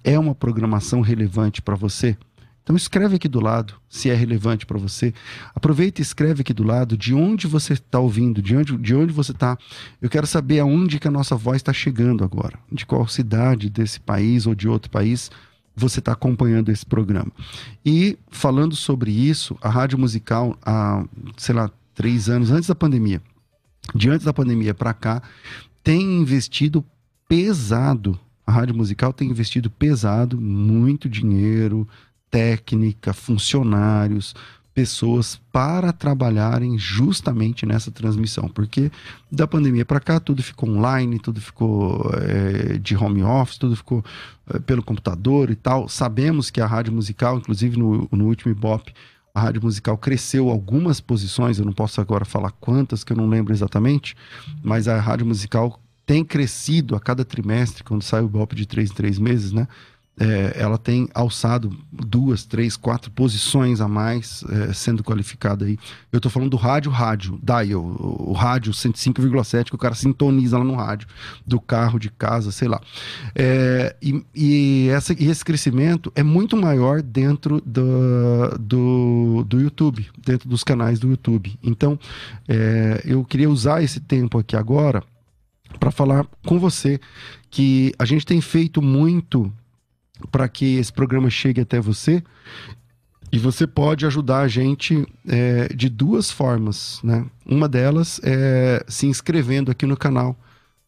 é uma programação relevante para você? Então escreve aqui do lado se é relevante para você. Aproveita e escreve aqui do lado de onde você está ouvindo, de onde, de onde você está. Eu quero saber aonde que a nossa voz está chegando agora, de qual cidade desse país ou de outro país você está acompanhando esse programa. E falando sobre isso, a Rádio Musical, há, sei lá, três anos antes da pandemia, de antes da pandemia para cá, tem investido pesado. A rádio musical tem investido pesado, muito dinheiro, técnica, funcionários, pessoas para trabalharem justamente nessa transmissão, porque da pandemia para cá tudo ficou online, tudo ficou é, de home office, tudo ficou é, pelo computador e tal. Sabemos que a rádio musical, inclusive no, no último Ibope, a rádio musical cresceu algumas posições, eu não posso agora falar quantas, que eu não lembro exatamente, mas a rádio musical tem crescido a cada trimestre, quando sai o Ibope de três em três meses, né? É, ela tem alçado duas, três, quatro posições a mais é, sendo qualificada aí. Eu estou falando do rádio, rádio, dial, o, rádio 105,7 que o cara sintoniza lá no rádio, do carro, de casa, sei lá. É, e, e, essa, e esse crescimento é muito maior dentro do, do, do YouTube, dentro dos canais do YouTube. Então, é, eu queria usar esse tempo aqui agora para falar com você que a gente tem feito muito para que esse programa chegue até você. E você pode ajudar a gente é, de duas formas, né? Uma delas é se inscrevendo aqui no canal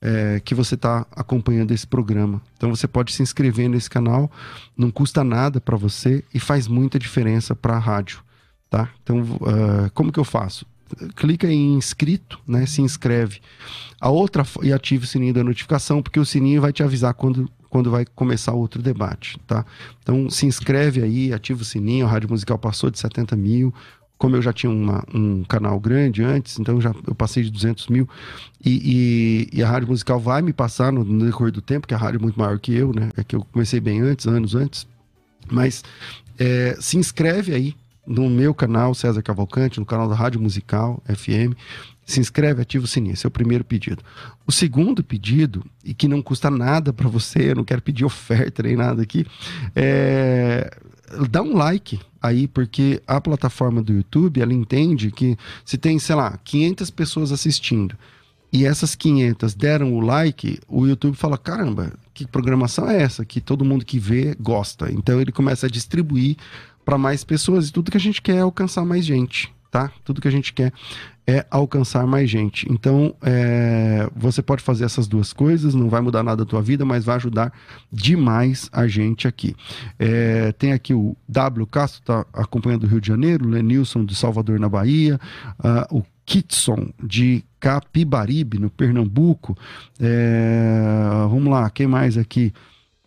é, que você está acompanhando esse programa. Então você pode se inscrever nesse canal, não custa nada para você e faz muita diferença para a rádio, tá? Então uh, como que eu faço? Clica em inscrito, né? Se inscreve. A outra e ative o sininho da notificação, porque o sininho vai te avisar quando quando vai começar outro debate, tá? Então se inscreve aí, ativa o sininho, a Rádio Musical passou de 70 mil, como eu já tinha uma, um canal grande antes, então já eu passei de 200 mil e, e, e a rádio musical vai me passar no, no, decorrer do tempo, que a rádio é muito maior que eu, né? É que eu comecei bem antes, anos antes. Mas é, se inscreve aí no meu canal César Cavalcante, no canal da Rádio Musical FM se inscreve, ativa o sininho. Esse é o primeiro pedido. O segundo pedido, e que não custa nada para você, eu não quero pedir oferta nem nada aqui, é dá um like aí, porque a plataforma do YouTube, ela entende que se tem, sei lá, 500 pessoas assistindo e essas 500 deram o like, o YouTube fala, caramba, que programação é essa? Que todo mundo que vê gosta. Então ele começa a distribuir para mais pessoas e tudo que a gente quer é alcançar mais gente, tá? Tudo que a gente quer é alcançar mais gente. Então, é, você pode fazer essas duas coisas, não vai mudar nada da tua vida, mas vai ajudar demais a gente aqui. É, tem aqui o W Castro, está acompanhando o Rio de Janeiro, Lenilson de Salvador, na Bahia, uh, o Kitson de Capibaribe, no Pernambuco. É, vamos lá, quem mais aqui?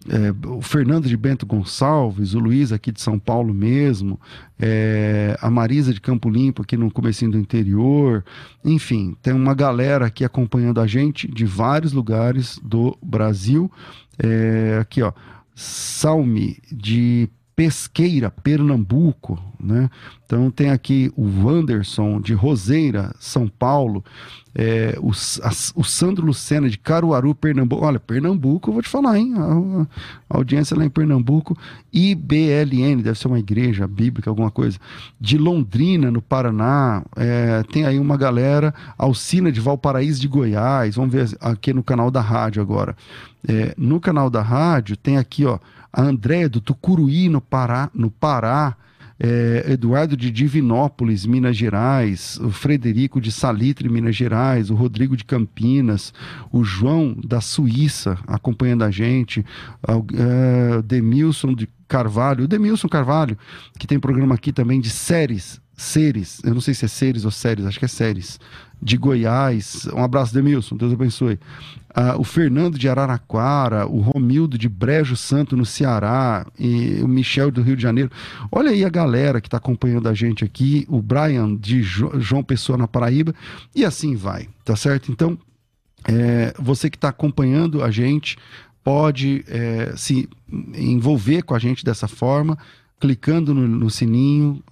É, o Fernando de Bento Gonçalves, o Luiz aqui de São Paulo mesmo, é, a Marisa de Campo Limpo aqui no comecinho do interior, enfim, tem uma galera aqui acompanhando a gente de vários lugares do Brasil. É, aqui, ó, Salme de Pesqueira, Pernambuco, né? Então tem aqui o Wanderson de Roseira, São Paulo, é, o, a, o Sandro Lucena de Caruaru, Pernambuco. Olha, Pernambuco, vou te falar, hein? A, a, audiência lá em Pernambuco. IBLN, deve ser uma igreja bíblica, alguma coisa. De Londrina, no Paraná. É, tem aí uma galera, Alcina de Valparaíso de Goiás. Vamos ver aqui no canal da rádio agora. É, no canal da rádio tem aqui, ó a Andréia do Tucuruí, no Pará, no Pará é, Eduardo de Divinópolis, Minas Gerais, o Frederico de Salitre, Minas Gerais, o Rodrigo de Campinas, o João da Suíça acompanhando a gente, o é, Demilson de Carvalho, o Demilson Carvalho, que tem programa aqui também de séries, seres, eu não sei se é seres ou séries, acho que é séries, de Goiás. Um abraço, Demilson, Deus abençoe. Uh, o Fernando de Araraquara, o Romildo de Brejo Santo, no Ceará, e o Michel do Rio de Janeiro. Olha aí a galera que está acompanhando a gente aqui, o Brian de jo João Pessoa, na Paraíba, e assim vai, tá certo? Então, é, você que está acompanhando a gente pode é, se envolver com a gente dessa forma clicando no, no sininho,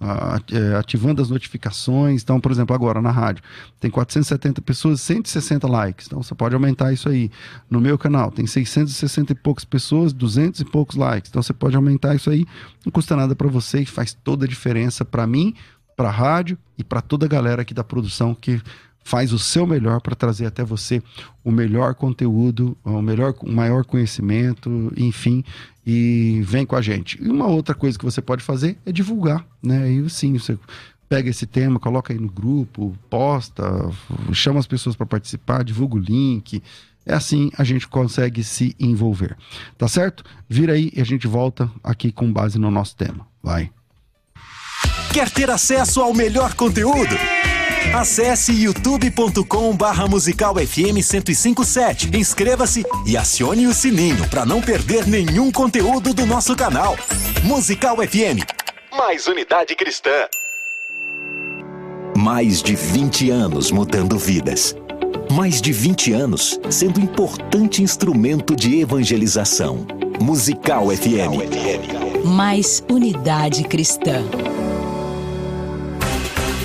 é, ativando as notificações. Então, por exemplo, agora na rádio, tem 470 pessoas, 160 likes. Então, você pode aumentar isso aí. No meu canal, tem 660 e poucas pessoas, 200 e poucos likes. Então, você pode aumentar isso aí. Não custa nada para você e faz toda a diferença para mim, para a rádio e para toda a galera aqui da produção que faz o seu melhor para trazer até você o melhor conteúdo, o melhor, o maior conhecimento, enfim, e vem com a gente. E uma outra coisa que você pode fazer é divulgar, né? E sim, você pega esse tema, coloca aí no grupo, posta, chama as pessoas para participar, divulga o link, É assim a gente consegue se envolver. Tá certo? Vira aí e a gente volta aqui com base no nosso tema. Vai. Quer ter acesso ao melhor conteúdo? Acesse youtube.com barra musical FM 1057. Inscreva-se e acione o sininho para não perder nenhum conteúdo do nosso canal. Musical FM. Mais unidade cristã. Mais de 20 anos mudando vidas. Mais de 20 anos sendo importante instrumento de evangelização. Musical FM. Mais unidade cristã.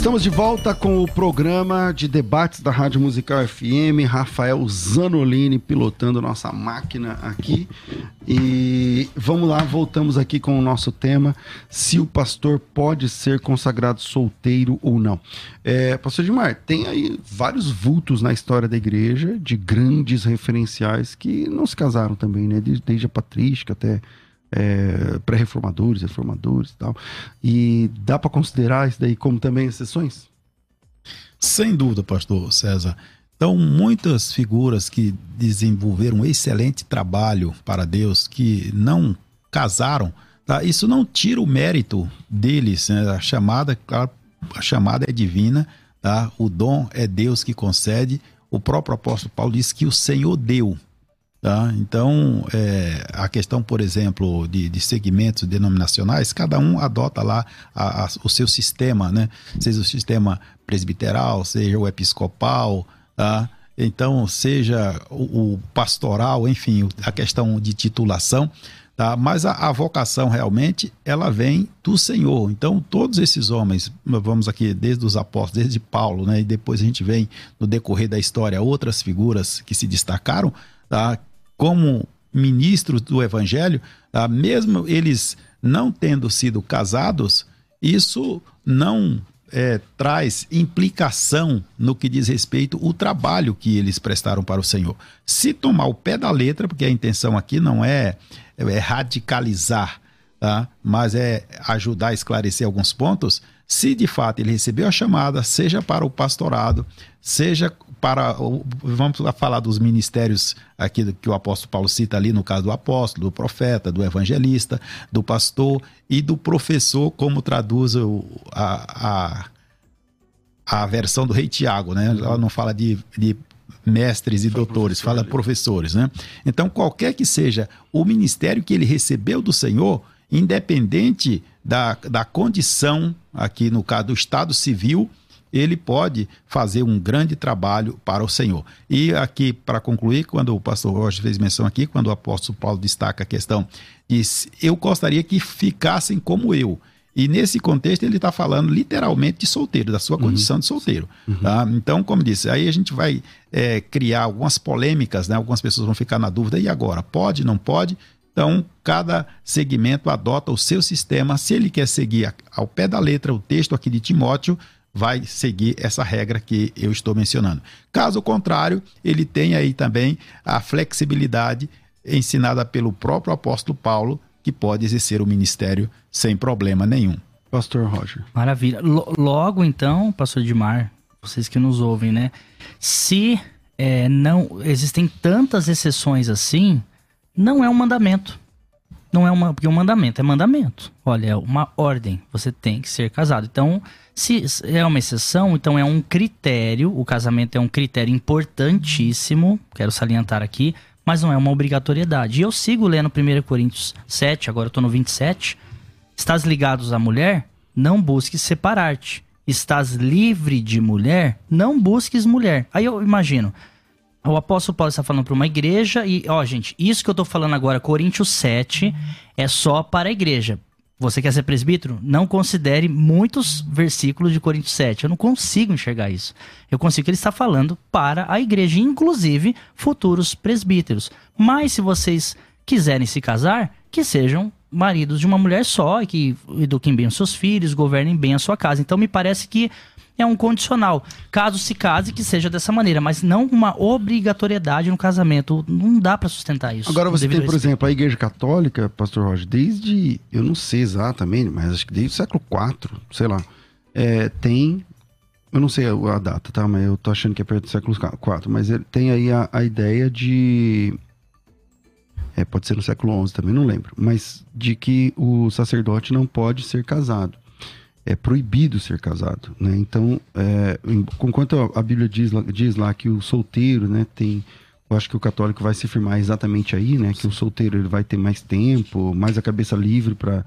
Estamos de volta com o programa de debates da Rádio Musical FM. Rafael Zanolini pilotando nossa máquina aqui. E vamos lá, voltamos aqui com o nosso tema: se o pastor pode ser consagrado solteiro ou não. É, pastor Dimar, tem aí vários vultos na história da igreja de grandes referenciais que não se casaram também, né? Desde a patrística até é, pré-reformadores, reformadores e tal. E dá para considerar isso daí como também exceções? Sem dúvida, pastor César. Então, muitas figuras que desenvolveram um excelente trabalho para Deus, que não casaram, tá? isso não tira o mérito deles. Né? A chamada, claro, a chamada é divina, tá? o dom é Deus que concede. O próprio apóstolo Paulo diz que o Senhor deu. Tá? Então, é, a questão, por exemplo, de, de, segmentos denominacionais, cada um adota lá a, a, o seu sistema, né? seja o sistema presbiteral, seja o episcopal, tá? então, seja o, o, pastoral, enfim, a questão de titulação. Tá? Mas a, a vocação realmente ela vem do Senhor. Então, todos esses homens, vamos aqui desde os apóstolos, desde Paulo, né? e depois a gente vem no decorrer da história outras figuras que se destacaram, tá? Como ministros do evangelho, tá? mesmo eles não tendo sido casados, isso não é, traz implicação no que diz respeito ao trabalho que eles prestaram para o Senhor. Se tomar o pé da letra, porque a intenção aqui não é, é radicalizar, tá? mas é ajudar a esclarecer alguns pontos, se de fato ele recebeu a chamada, seja para o pastorado, seja para. Vamos falar dos ministérios aqui que o apóstolo Paulo cita ali, no caso do apóstolo, do profeta, do evangelista, do pastor e do professor, como traduz o, a, a, a versão do rei Tiago, né? Ela não fala de, de mestres e doutores, fala professores, né? Então, qualquer que seja o ministério que ele recebeu do Senhor, independente da, da condição, aqui no caso do Estado Civil, ele pode fazer um grande trabalho para o Senhor. E aqui, para concluir, quando o pastor Roger fez menção aqui, quando o apóstolo Paulo destaca a questão, diz: Eu gostaria que ficassem como eu. E nesse contexto ele está falando literalmente de solteiro, da sua uhum. condição uhum. de solteiro. Uhum. Tá? Então, como disse, aí a gente vai é, criar algumas polêmicas, né? algumas pessoas vão ficar na dúvida, e agora? Pode, não pode? Então, cada segmento adota o seu sistema. Se ele quer seguir ao pé da letra o texto aqui de Timóteo, vai seguir essa regra que eu estou mencionando. Caso contrário, ele tem aí também a flexibilidade ensinada pelo próprio apóstolo Paulo, que pode exercer o ministério sem problema nenhum. Pastor Roger. Maravilha. logo então, pastor Edmar, vocês que nos ouvem, né? Se é, não existem tantas exceções assim, não é um mandamento. Não é uma. Porque um mandamento é mandamento. Olha, é uma ordem. Você tem que ser casado. Então, se é uma exceção, então é um critério. O casamento é um critério importantíssimo. Quero salientar aqui. Mas não é uma obrigatoriedade. E eu sigo lendo 1 Coríntios 7, agora eu estou no 27. Estás ligados à mulher? Não busques separar-te. Estás livre de mulher? Não busques mulher. Aí eu imagino, o apóstolo Paulo está falando para uma igreja e, ó, gente, isso que eu estou falando agora, Coríntios 7, é só para a igreja. Você quer ser presbítero? Não considere muitos versículos de Coríntios 7. Eu não consigo enxergar isso. Eu consigo que ele está falando para a igreja, inclusive futuros presbíteros. Mas se vocês quiserem se casar, que sejam maridos de uma mulher só e que eduquem bem os seus filhos, governem bem a sua casa. Então me parece que é um condicional. Caso se case, que seja dessa maneira, mas não uma obrigatoriedade no casamento. Não dá para sustentar isso. Agora você tem, por exemplo, a Igreja Católica, Pastor Roger, desde, eu não sei exatamente, mas acho que desde o século IV, sei lá, é, tem, eu não sei a, a data, tá? Mas eu tô achando que é perto do século IV, mas ele tem aí a, a ideia de, é, pode ser no século XI também, não lembro, mas de que o sacerdote não pode ser casado. É proibido ser casado, né? Então, é, enquanto a- Bíblia diz, lá- diz lá que o solteiro, né, tem eu acho que o católico vai se firmar exatamente aí, né? Que o solteiro ele vai ter mais tempo, mais a cabeça livre para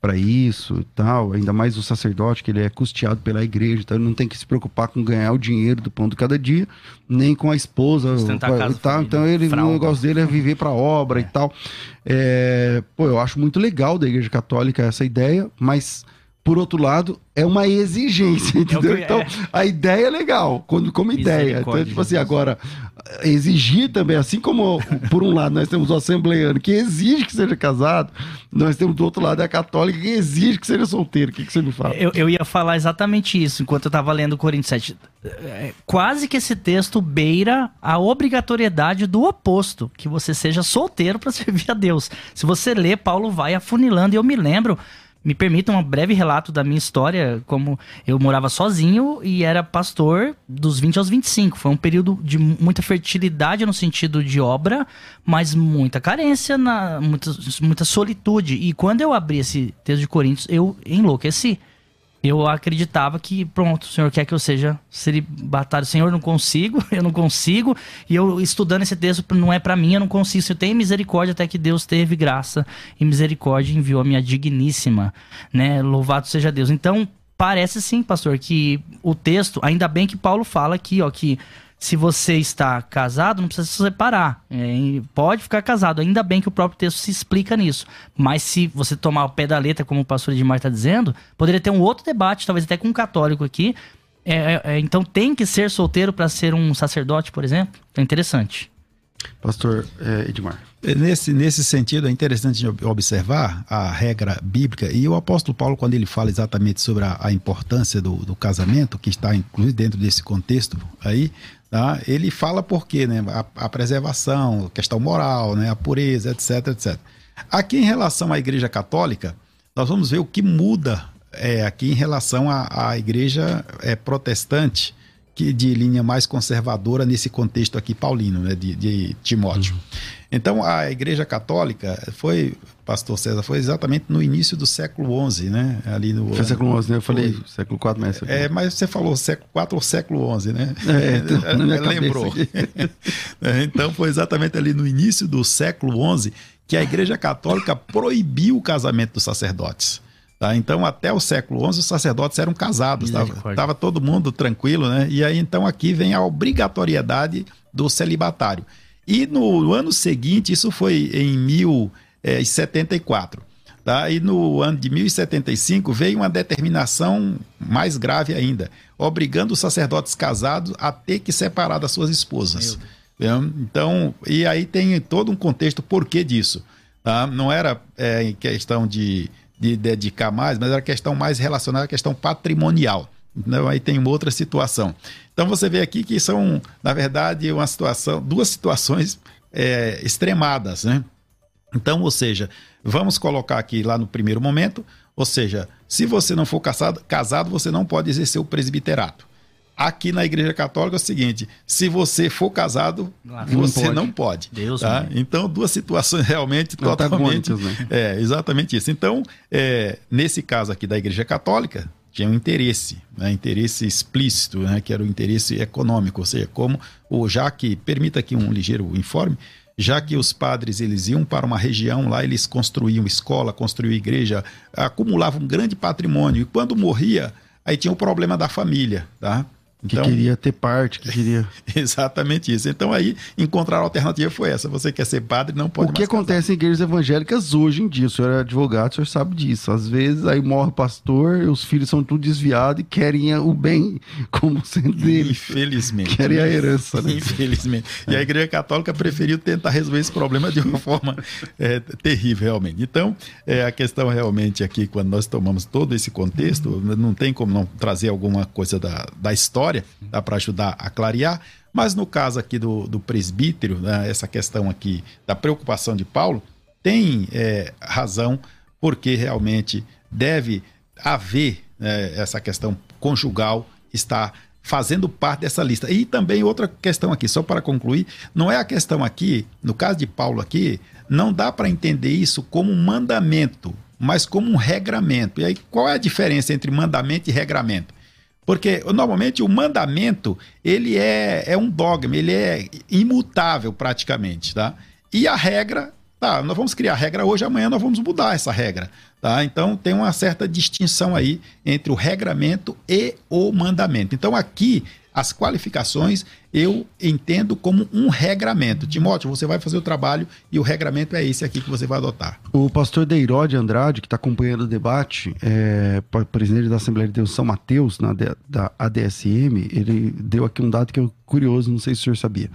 para isso e tal. Ainda mais o sacerdote, que ele é custeado pela igreja, então ele não tem que se preocupar com ganhar o dinheiro do pão de cada dia, nem com a esposa Sustentar a casa, tal. família, Então ele, o negócio dele é viver para obra e tal. É, pô, eu acho muito legal da igreja católica essa ideia, mas por outro lado, é uma exigência, entendeu? que- então, é. a ideia é legal, quando, como ideia. Então, tipo assim, agora, exigir também, assim como, por um lado, nós temos o assembleiano que exige que seja casado, nós temos do outro lado a católica que exige que seja solteiro. O que, que você me fala? Eu, eu ia falar exatamente isso enquanto eu estava lendo Coríntios 7. É, Quase que esse texto beira a obrigatoriedade do oposto, que você seja solteiro para servir a Deus. Se você lê, Paulo vai afunilando, e eu me lembro. Me permita um breve relato da minha história, como eu morava sozinho e era pastor dos 20 aos 25. Foi um período de muita fertilidade no sentido de obra, mas muita carência, na, muita, muita solitude. E quando eu abri esse texto de Coríntios, eu enlouqueci eu acreditava que, pronto, o Senhor quer que eu seja celibatário. Senhor, não consigo, eu não consigo. E eu estudando esse texto não é pra mim, eu não consigo. Se eu tenho misericórdia, até que Deus teve graça e misericórdia enviou a minha digníssima, né? Louvado seja Deus. Então, parece sim, pastor, que o texto, ainda bem que Paulo fala aqui, ó, que se você está casado, não precisa se separar. É, pode ficar casado. Ainda bem que o próprio texto se explica nisso. Mas se você tomar o pé da letra, como o pastor Edmar está dizendo, poderia ter um outro debate, talvez até com um católico aqui. É, é, é, então tem que ser solteiro para ser um sacerdote, por exemplo? É interessante. Pastor é, Edmar. Nesse, nesse sentido, é interessante ob- observar a regra bíblica e o apóstolo Paulo, quando ele fala exatamente sobre a, a importância do, do casamento, que está incluído dentro desse contexto aí, tá? ele fala por quê, né? A, a preservação, questão moral, né? a pureza, etc, etc. Aqui em relação à igreja católica, nós vamos ver o que muda é, aqui em relação à, à igreja é, protestante, que de linha mais conservadora nesse contexto aqui paulino, né, de, de Timóteo. Então, a Igreja Católica foi, Pastor César, foi exatamente no início do século XI, né? Ali no Foi século XI, né? Eu falei Foi. século IV, mas... É, mas você falou século IV ou século XI, né? É, então, na minha cabeça Lembrou. É, então, foi exatamente ali no início do século XI que a Igreja Católica proibiu o casamento dos sacerdotes. Tá? Então, até o século XI, os sacerdotes eram casados, estava todo mundo tranquilo, né? E aí, então, aqui vem a obrigatoriedade do celibatário. E no ano seguinte, isso foi em 1074. Tá? E no ano de 1075 veio uma determinação mais grave ainda, obrigando os sacerdotes casados a ter que separar das suas esposas. Então, e aí tem todo um contexto porquê disso. Tá? Não era é, questão de, de dedicar mais, mas era questão mais relacionada à questão patrimonial. Então, aí tem uma outra situação. Então, você vê aqui que são, na verdade, uma situação, duas situações é, extremadas, né? Então, ou seja, vamos colocar aqui lá no primeiro momento, ou seja, se você não for casado, casado você não pode exercer o presbiterato. Aqui na Igreja Católica é o seguinte: se você for casado, você pode. não pode. Tá? Então, duas situações realmente totalmente. Né? É, exatamente isso. Então, é, nesse caso aqui da Igreja Católica, tinha um interesse, né, interesse explícito, né, que era o interesse econômico, ou seja, como o já que permita aqui um ligeiro informe, já que os padres eles iam para uma região lá, eles construíam escola, construíam igreja, acumulavam um grande patrimônio e quando morria, aí tinha o problema da família, tá? Que queria ter parte, que queria. Exatamente isso. Então aí encontrar a alternativa foi essa. Você quer ser padre, não pode O que mais casar. acontece em igrejas evangélicas hoje em dia? O senhor é advogado, o senhor sabe disso. Às vezes aí morre o pastor, os filhos são tudo desviados e querem o bem como sendo deles. Infelizmente. Querem a herança, né? Infelizmente. E a Igreja Católica preferiu tentar resolver esse problema de uma forma é, terrível, realmente. Então, é, a questão realmente aqui, quando nós tomamos todo esse contexto, não tem como não trazer alguma coisa da, da história, dá para ajudar a clarear. Mas no caso aqui do, do presbítero, né, essa questão aqui da preocupação de Paulo, tem é, razão, porque realmente deve haver né, essa questão conjugal está fazendo parte dessa lista. E também outra questão aqui, só para concluir, não é a questão aqui, no caso de Paulo aqui, não dá para entender isso como um mandamento, mas como um regramento. E aí qual é a diferença entre mandamento e regramento? Porque normalmente o mandamento ele é, é um dogma, ele é imutável praticamente, tá? E a regra, tá? Nós vamos criar a regra hoje, amanhã nós vamos mudar essa regra, tá? Então tem uma certa distinção aí entre o regramento e o mandamento. Então aqui as qualificações eu entendo como um regramento. Timóteo, você vai fazer o trabalho e o regramento é esse aqui que você vai adotar. O pastor Deirode Andrade, que está acompanhando o debate, é, presidente da Assembleia de Deus São Mateus, na, da ADSM, ele deu aqui um dado que é curioso, não sei se o senhor sabia.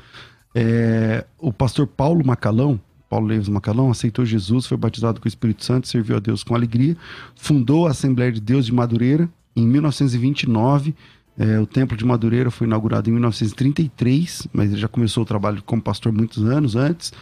É, o pastor Paulo Macalão, Paulo Leves Macalão, aceitou Jesus, foi batizado com o Espírito Santo, serviu a Deus com alegria, fundou a Assembleia de Deus de Madureira em 1929. É, o Templo de Madureira foi inaugurado em 1933, mas ele já começou o trabalho como pastor muitos anos antes.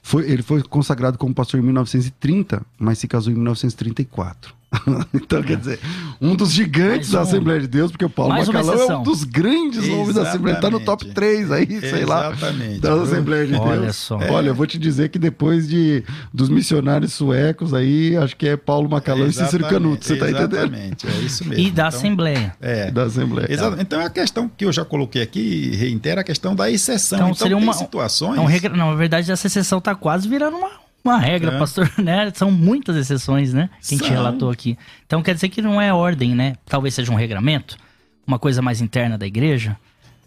Foi, ele foi consagrado como pastor em 1930, mas se casou em 1934. então, quer dizer, um dos gigantes Mais da um. Assembleia de Deus, porque o Paulo Macalão é um dos grandes nomes da Assembleia. Tá no top 3 aí, sei lá, Exatamente. da Assembleia de Olha Deus. só. Olha, eu vou te dizer que depois de dos missionários suecos aí, acho que é Paulo Macalão e Cícero Exatamente, Canuto, você tá entendendo? Exatamente, é isso mesmo. E da Então, Assembleia. É. Da Assembleia. Exato. Então a questão que eu já coloquei aqui, reitera a questão da exceção. Então, Então, seria tem uma- situações. É um regra... Não, na verdade, essa exceção tá quase virando uma, uma regra, É. pastor, né? São muitas exceções, né? Que a gente São. relatou aqui. Então quer dizer que não é ordem, né? Talvez seja um regramento, uma coisa mais interna da igreja,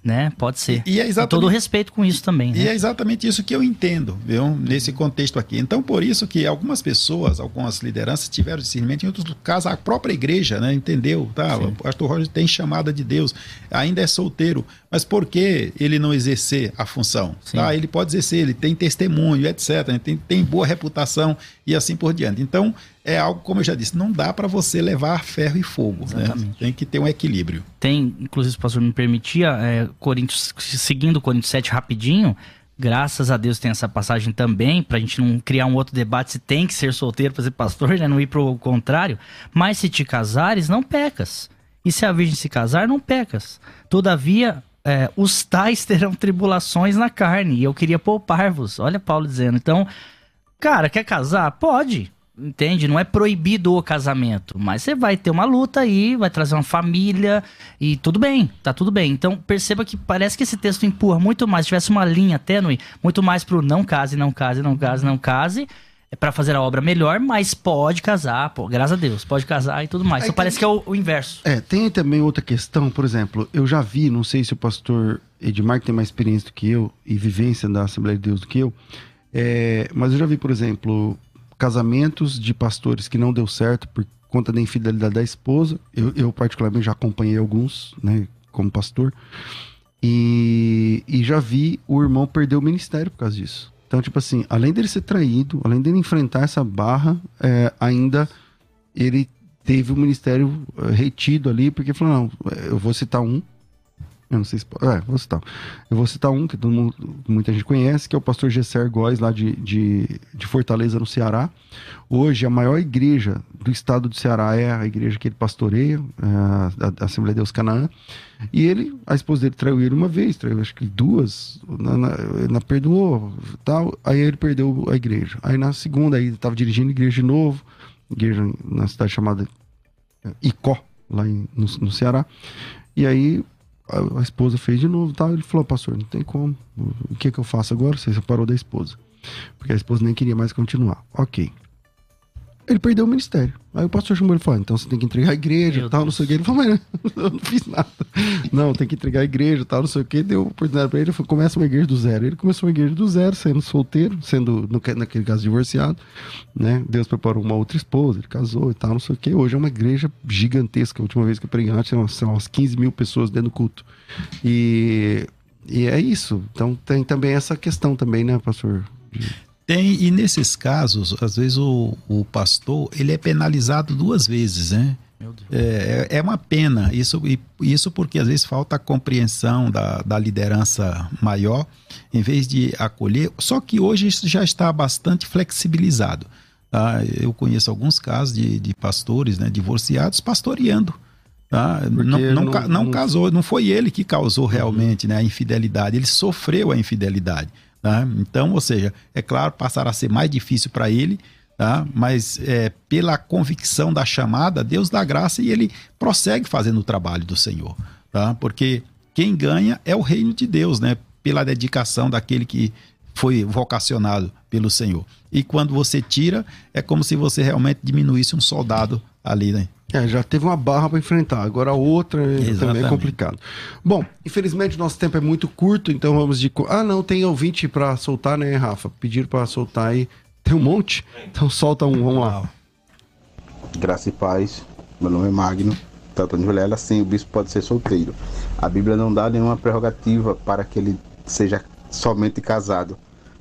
né? Pode ser. E é exatamente- todo respeito com isso também, E né? é exatamente isso que eu entendo, viu? Nesse contexto aqui. Então, por isso que algumas pessoas, algumas lideranças tiveram discernimento, em outros casos, a própria igreja, né? Entendeu? Tá, o pastor Roger tem chamada de Deus, ainda é solteiro, mas por que ele não exercer a função? Sim. Tá? Ele pode exercer, ele tem testemunho, etc. né? Tem, tem boa reputação e assim por diante. Então, é algo, como eu já disse, não dá para você levar ferro e fogo. Né? Tem que ter um equilíbrio. Tem, inclusive, se o pastor me permitia, é, Coríntios, seguindo Coríntios 7 rapidinho, graças a Deus tem essa passagem também, pra gente não criar um outro debate se tem que ser solteiro pra ser pastor, né? Não ir pro contrário. Mas se te casares, não pecas. E se a virgem se casar, não pecas. Todavia, é, os tais terão tribulações na carne, e eu queria poupar-vos. Olha Paulo dizendo. Então, cara, quer casar? Pode. Entende? Não é proibido o casamento, mas você vai ter uma luta aí, vai trazer uma família e tudo bem, tá tudo bem. Então perceba que parece que esse texto empurra muito mais, se tivesse uma linha tênue, muito mais pro não case, não case, não case, não case, é para fazer a obra melhor, mas pode casar, pô, graças a Deus, pode casar e tudo mais. Aí Só parece que é o, o inverso. É, tem também outra questão, por exemplo, eu já vi, não sei se o pastor Edmar que tem mais experiência do que eu e vivência da Assembleia de Deus do que eu, é, mas eu já vi, por exemplo, casamentos de pastores que não deu certo por conta da infidelidade da esposa. Eu, eu particularmente já acompanhei alguns, né, como pastor, e, e já vi o irmão perder o ministério por causa disso. Então, tipo assim, além dele ser traído, além dele enfrentar essa barra, é, ainda ele teve o ministério eh, retido ali, porque falou, não, eu vou citar um, eu não sei se é, vou citar. Eu vou citar um que todo mundo, muita gente conhece, que é o pastor Gesser Góes, lá de, de, de Fortaleza, no Ceará. Hoje, a maior igreja do estado do Ceará é a igreja que ele pastoreia, é, a, a Assembleia de Deus Canaã. E ele, a esposa dele traiu ele uma vez, traiu acho que duas, na, na, na perdoou, tal. Aí ele perdeu a igreja. Aí na segunda, aí ele estava dirigindo a igreja de novo, igreja na cidade chamada Icó, lá em- no, no Ceará. E aí a, esposa fez de novo tal. Ele falou, pastor, não tem como. O que que eu faço agora? Você separou da esposa. Porque a esposa nem queria mais continuar. Ok. Ele perdeu o ministério. Aí o pastor chamou ele e falou: então você tem que entregar a igreja e tal, não sei o que. Ele falou: mas eu não fiz nada. Não, tem que entregar a igreja e tal, não sei o que. Deu oportunidade pra ele. Falou: começa uma igreja do zero. Ele começou uma igreja do zero, sendo solteiro, sendo, no, naquele caso, divorciado. Né? Deus preparou uma outra esposa, ele casou e tal, não sei o que. Hoje é uma igreja gigantesca. A última vez que eu preguei antes, umas, umas 15 mil pessoas dentro do culto. E, e é isso. Então tem também essa questão também, né, pastor? Tem, e nesses casos, às vezes o, o pastor, ele é penalizado duas vezes, né? É, é, é uma pena, isso, isso porque às vezes falta a compreensão da, da liderança maior, em vez de acolher. Só que hoje isso já está bastante flexibilizado. Tá? Eu conheço alguns casos de, de pastores né, divorciados pastoreando. Tá? Não, não, não, não, casou, não foi ele que causou realmente né, a infidelidade, ele sofreu a infidelidade. Tá? Então, ou seja, é claro, passará a ser mais difícil para ele, tá? mas é, pela convicção da chamada, Deus dá graça e ele prossegue fazendo o trabalho do Senhor. Tá? Porque quem ganha é o reino de Deus, né? pela dedicação daquele que foi vocacionado pelo Senhor. E quando você tira, é como se você realmente diminuísse um soldado ali, né? É, já teve uma barra para enfrentar, agora a outra Exatamente. também é complicado. Bom, infelizmente nosso tempo é muito curto, então vamos de. Ah, não, tem ouvinte para soltar, né, Rafa? Pediram para soltar aí. Tem um monte? Então solta um, vamos lá. Graça e paz, meu nome é Magno, tanto de Vilela, sim, o bispo pode ser solteiro. A Bíblia não dá nenhuma prerrogativa para que ele seja somente casado,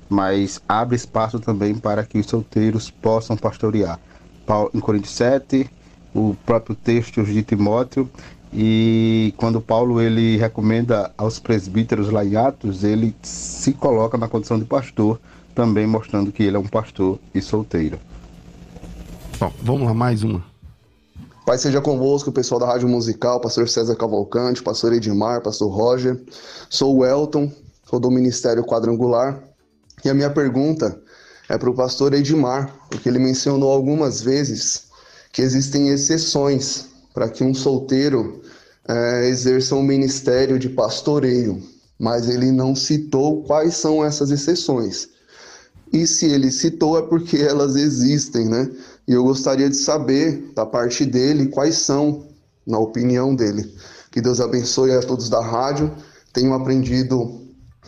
mas abre espaço também para que os solteiros possam pastorear. Em Coríntios 7, o próprio texto de Timóteo e quando Paulo ele recomenda aos presbíteros lá em Atos, ele se coloca na condição de pastor, também mostrando que ele é um pastor e solteiro. Bom, vamos lá, mais uma. Pai seja convosco, pessoal da Rádio Musical, pastor César Cavalcante, pastor Edmar, pastor Roger. Sou o Elton, sou do Ministério Quadrangular. E a minha pergunta é para o pastor Edmar, porque ele mencionou algumas vezes que existem exceções para que um solteiro é, exerça um ministério de pastoreio, mas ele não citou quais são essas exceções. E se ele citou é porque elas existem, né? E eu gostaria de saber da parte dele quais são, na opinião dele. Que Deus abençoe a todos da rádio. Tenho aprendido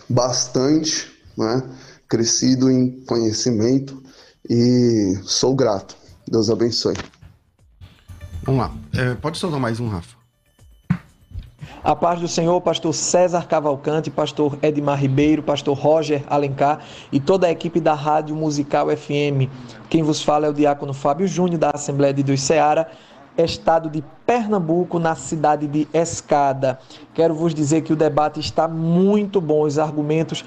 bastante, né? Crescido em conhecimento e sou grato. Deus abençoe. Vamos lá. É, pode soltar mais um, Rafa. A paz do Senhor, pastor César Cavalcante, pastor Edmar Ribeiro, pastor Roger Alencar e toda a equipe da Rádio Musical FM. Quem vos fala é o diácono Fábio Júnior, da Assembleia de Deus Ceará, estado de Pernambuco, na cidade de Escada. Quero vos dizer que o debate está muito bom, os argumentos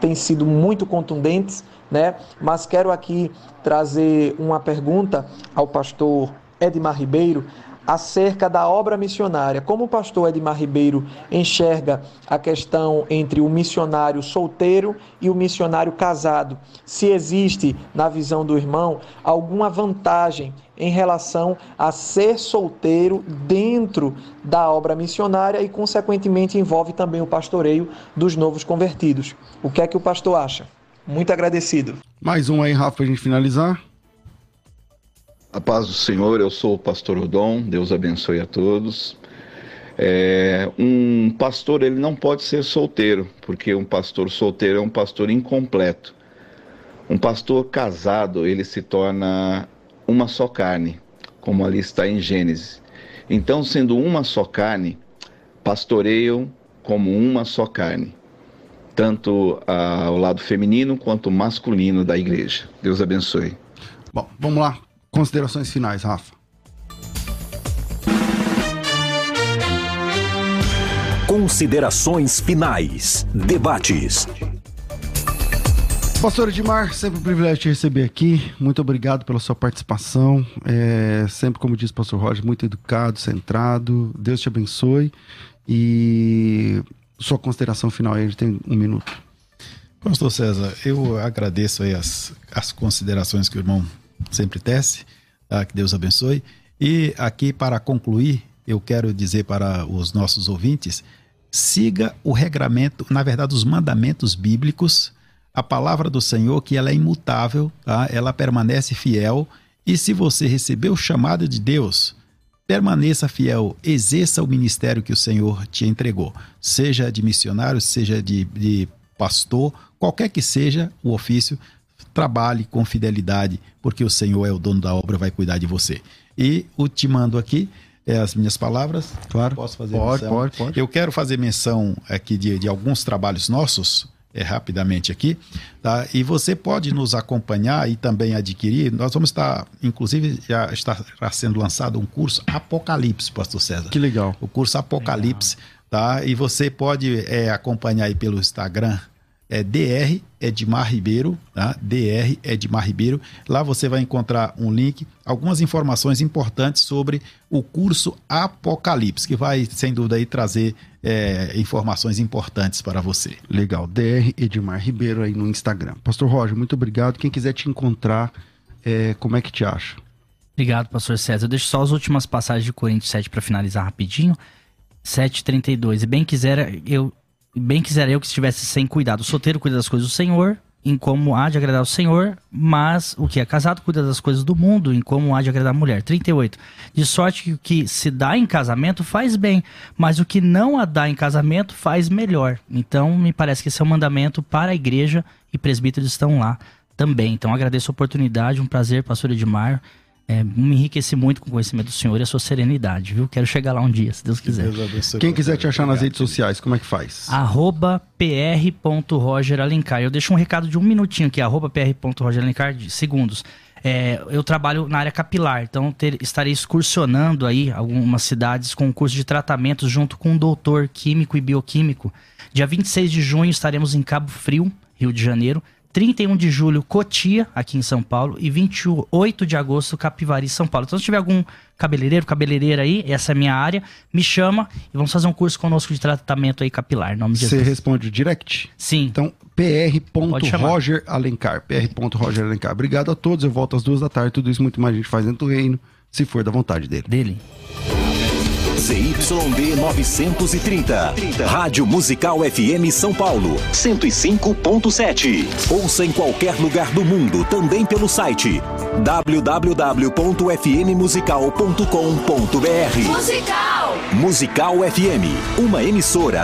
têm sido muito contundentes, né? Mas quero aqui trazer uma pergunta ao pastor Edmar Ribeiro acerca da obra missionária. Como o pastor Edmar Ribeiro enxerga a questão entre o missionário solteiro e o missionário casado? Se existe, na visão do irmão, alguma vantagem em relação a ser solteiro dentro da obra missionária e, consequentemente, envolve também o pastoreio dos novos convertidos. O que é que o pastor acha? Muito agradecido. Mais um aí, Rafa, para a gente finalizar. A paz do Senhor, eu sou o pastor Odon, Deus abençoe a todos. É, um pastor ele não pode ser solteiro, porque um pastor solteiro é um pastor incompleto. Um pastor casado ele se torna uma só carne, como ali está em Gênesis. Então, sendo uma só carne, pastoreiam como uma só carne, tanto ao lado feminino quanto masculino da igreja. Deus abençoe. Bom, vamos lá. Considerações finais, Rafa. Considerações finais. Debates. Pastor Edmar, sempre um privilégio te receber aqui. Muito obrigado pela sua participação. É, sempre, como diz o pastor Roger, muito educado, centrado. Deus te abençoe. E sua consideração final aí, a gente tem um minuto. Pastor César, eu agradeço aí as, as considerações que o irmão sempre tece, tá? que Deus abençoe. E aqui, para concluir, eu quero dizer para os nossos ouvintes: siga o regramento, na verdade, os mandamentos bíblicos, a palavra do Senhor, que ela é imutável, tá? ela permanece fiel E se você recebeu o chamado de Deus, permaneça fiel, exerça o ministério que o Senhor te entregou, seja de missionário, seja de, de pastor, qualquer que seja o ofício, trabalhe com fidelidade, porque o Senhor é o dono da obra, vai cuidar de você. E ultimando aqui, é, as minhas palavras. Claro. Posso fazer pode, menção? Pode, pode. Eu quero fazer menção aqui de, de alguns trabalhos nossos, é, rapidamente aqui, tá? E você pode nos acompanhar e também adquirir. Nós vamos estar, inclusive, já está sendo lançado um curso Apocalipse, Pastor César. Que legal. O curso Apocalipse, legal. tá? E você pode é, acompanhar aí pelo Instagram, é DR Edmar Ribeiro, tá? DR Edmar Ribeiro. Lá você vai encontrar um link, algumas informações importantes sobre o curso Apocalipse, que vai, sem dúvida, aí, trazer é, informações importantes para você. Legal. DR Edmar Ribeiro aí no Instagram. Pastor Roger, muito obrigado. Quem quiser te encontrar, é, como é que te acha? Obrigado, pastor César. Eu deixo só as últimas passagens de Coríntios 7 para finalizar rapidinho. 7,32. E bem quiser eu bem quiser eu que estivesse sem cuidado. O solteiro cuida das coisas do Senhor, em como há de agradar o Senhor, mas o que é casado cuida das coisas do mundo, em como há de agradar a mulher. 38. De sorte que o que se dá em casamento faz bem, mas o que não a dá em casamento faz melhor. Então, me parece que esse é um mandamento para a igreja e presbíteros estão lá também. Então, agradeço a oportunidade, um prazer, pastor Edmar. É, me enriqueci muito com o conhecimento do Senhor e a sua serenidade, viu? Quero chegar lá um dia, se Deus quiser. Deus Quem quiser te achar nas redes sociais, como é que faz? Arroba pr.rogeralencar. Eu deixo um recado de um minutinho aqui, arroba pr.rogeralencar, de segundos. É, eu trabalho na área capilar, então ter, estarei excursionando aí algumas cidades com um curso de tratamento junto com um doutor químico e bioquímico. Dia 26 de junho estaremos em Cabo Frio, Rio de Janeiro. 31 de julho, Cotia, aqui em São Paulo, e 28 de agosto, Capivari, São Paulo. Então, se tiver algum cabeleireiro, cabeleireira aí, essa é a minha área, me chama e vamos fazer um curso conosco de tratamento aí capilar. Nome Você responde direct? Sim. Então, pr.rogeralencar, pr.rogeralencar. Obrigado a todos, eu volto às duas da tarde, tudo isso muito mais a gente faz dentro do reino, se for da vontade dele. Dele. ZYD 930. Rádio Musical FM São Paulo, 105.7. Ouça em qualquer lugar do mundo, também pelo site www.fmmusical.com.br. Musical! Musical FM, uma emissora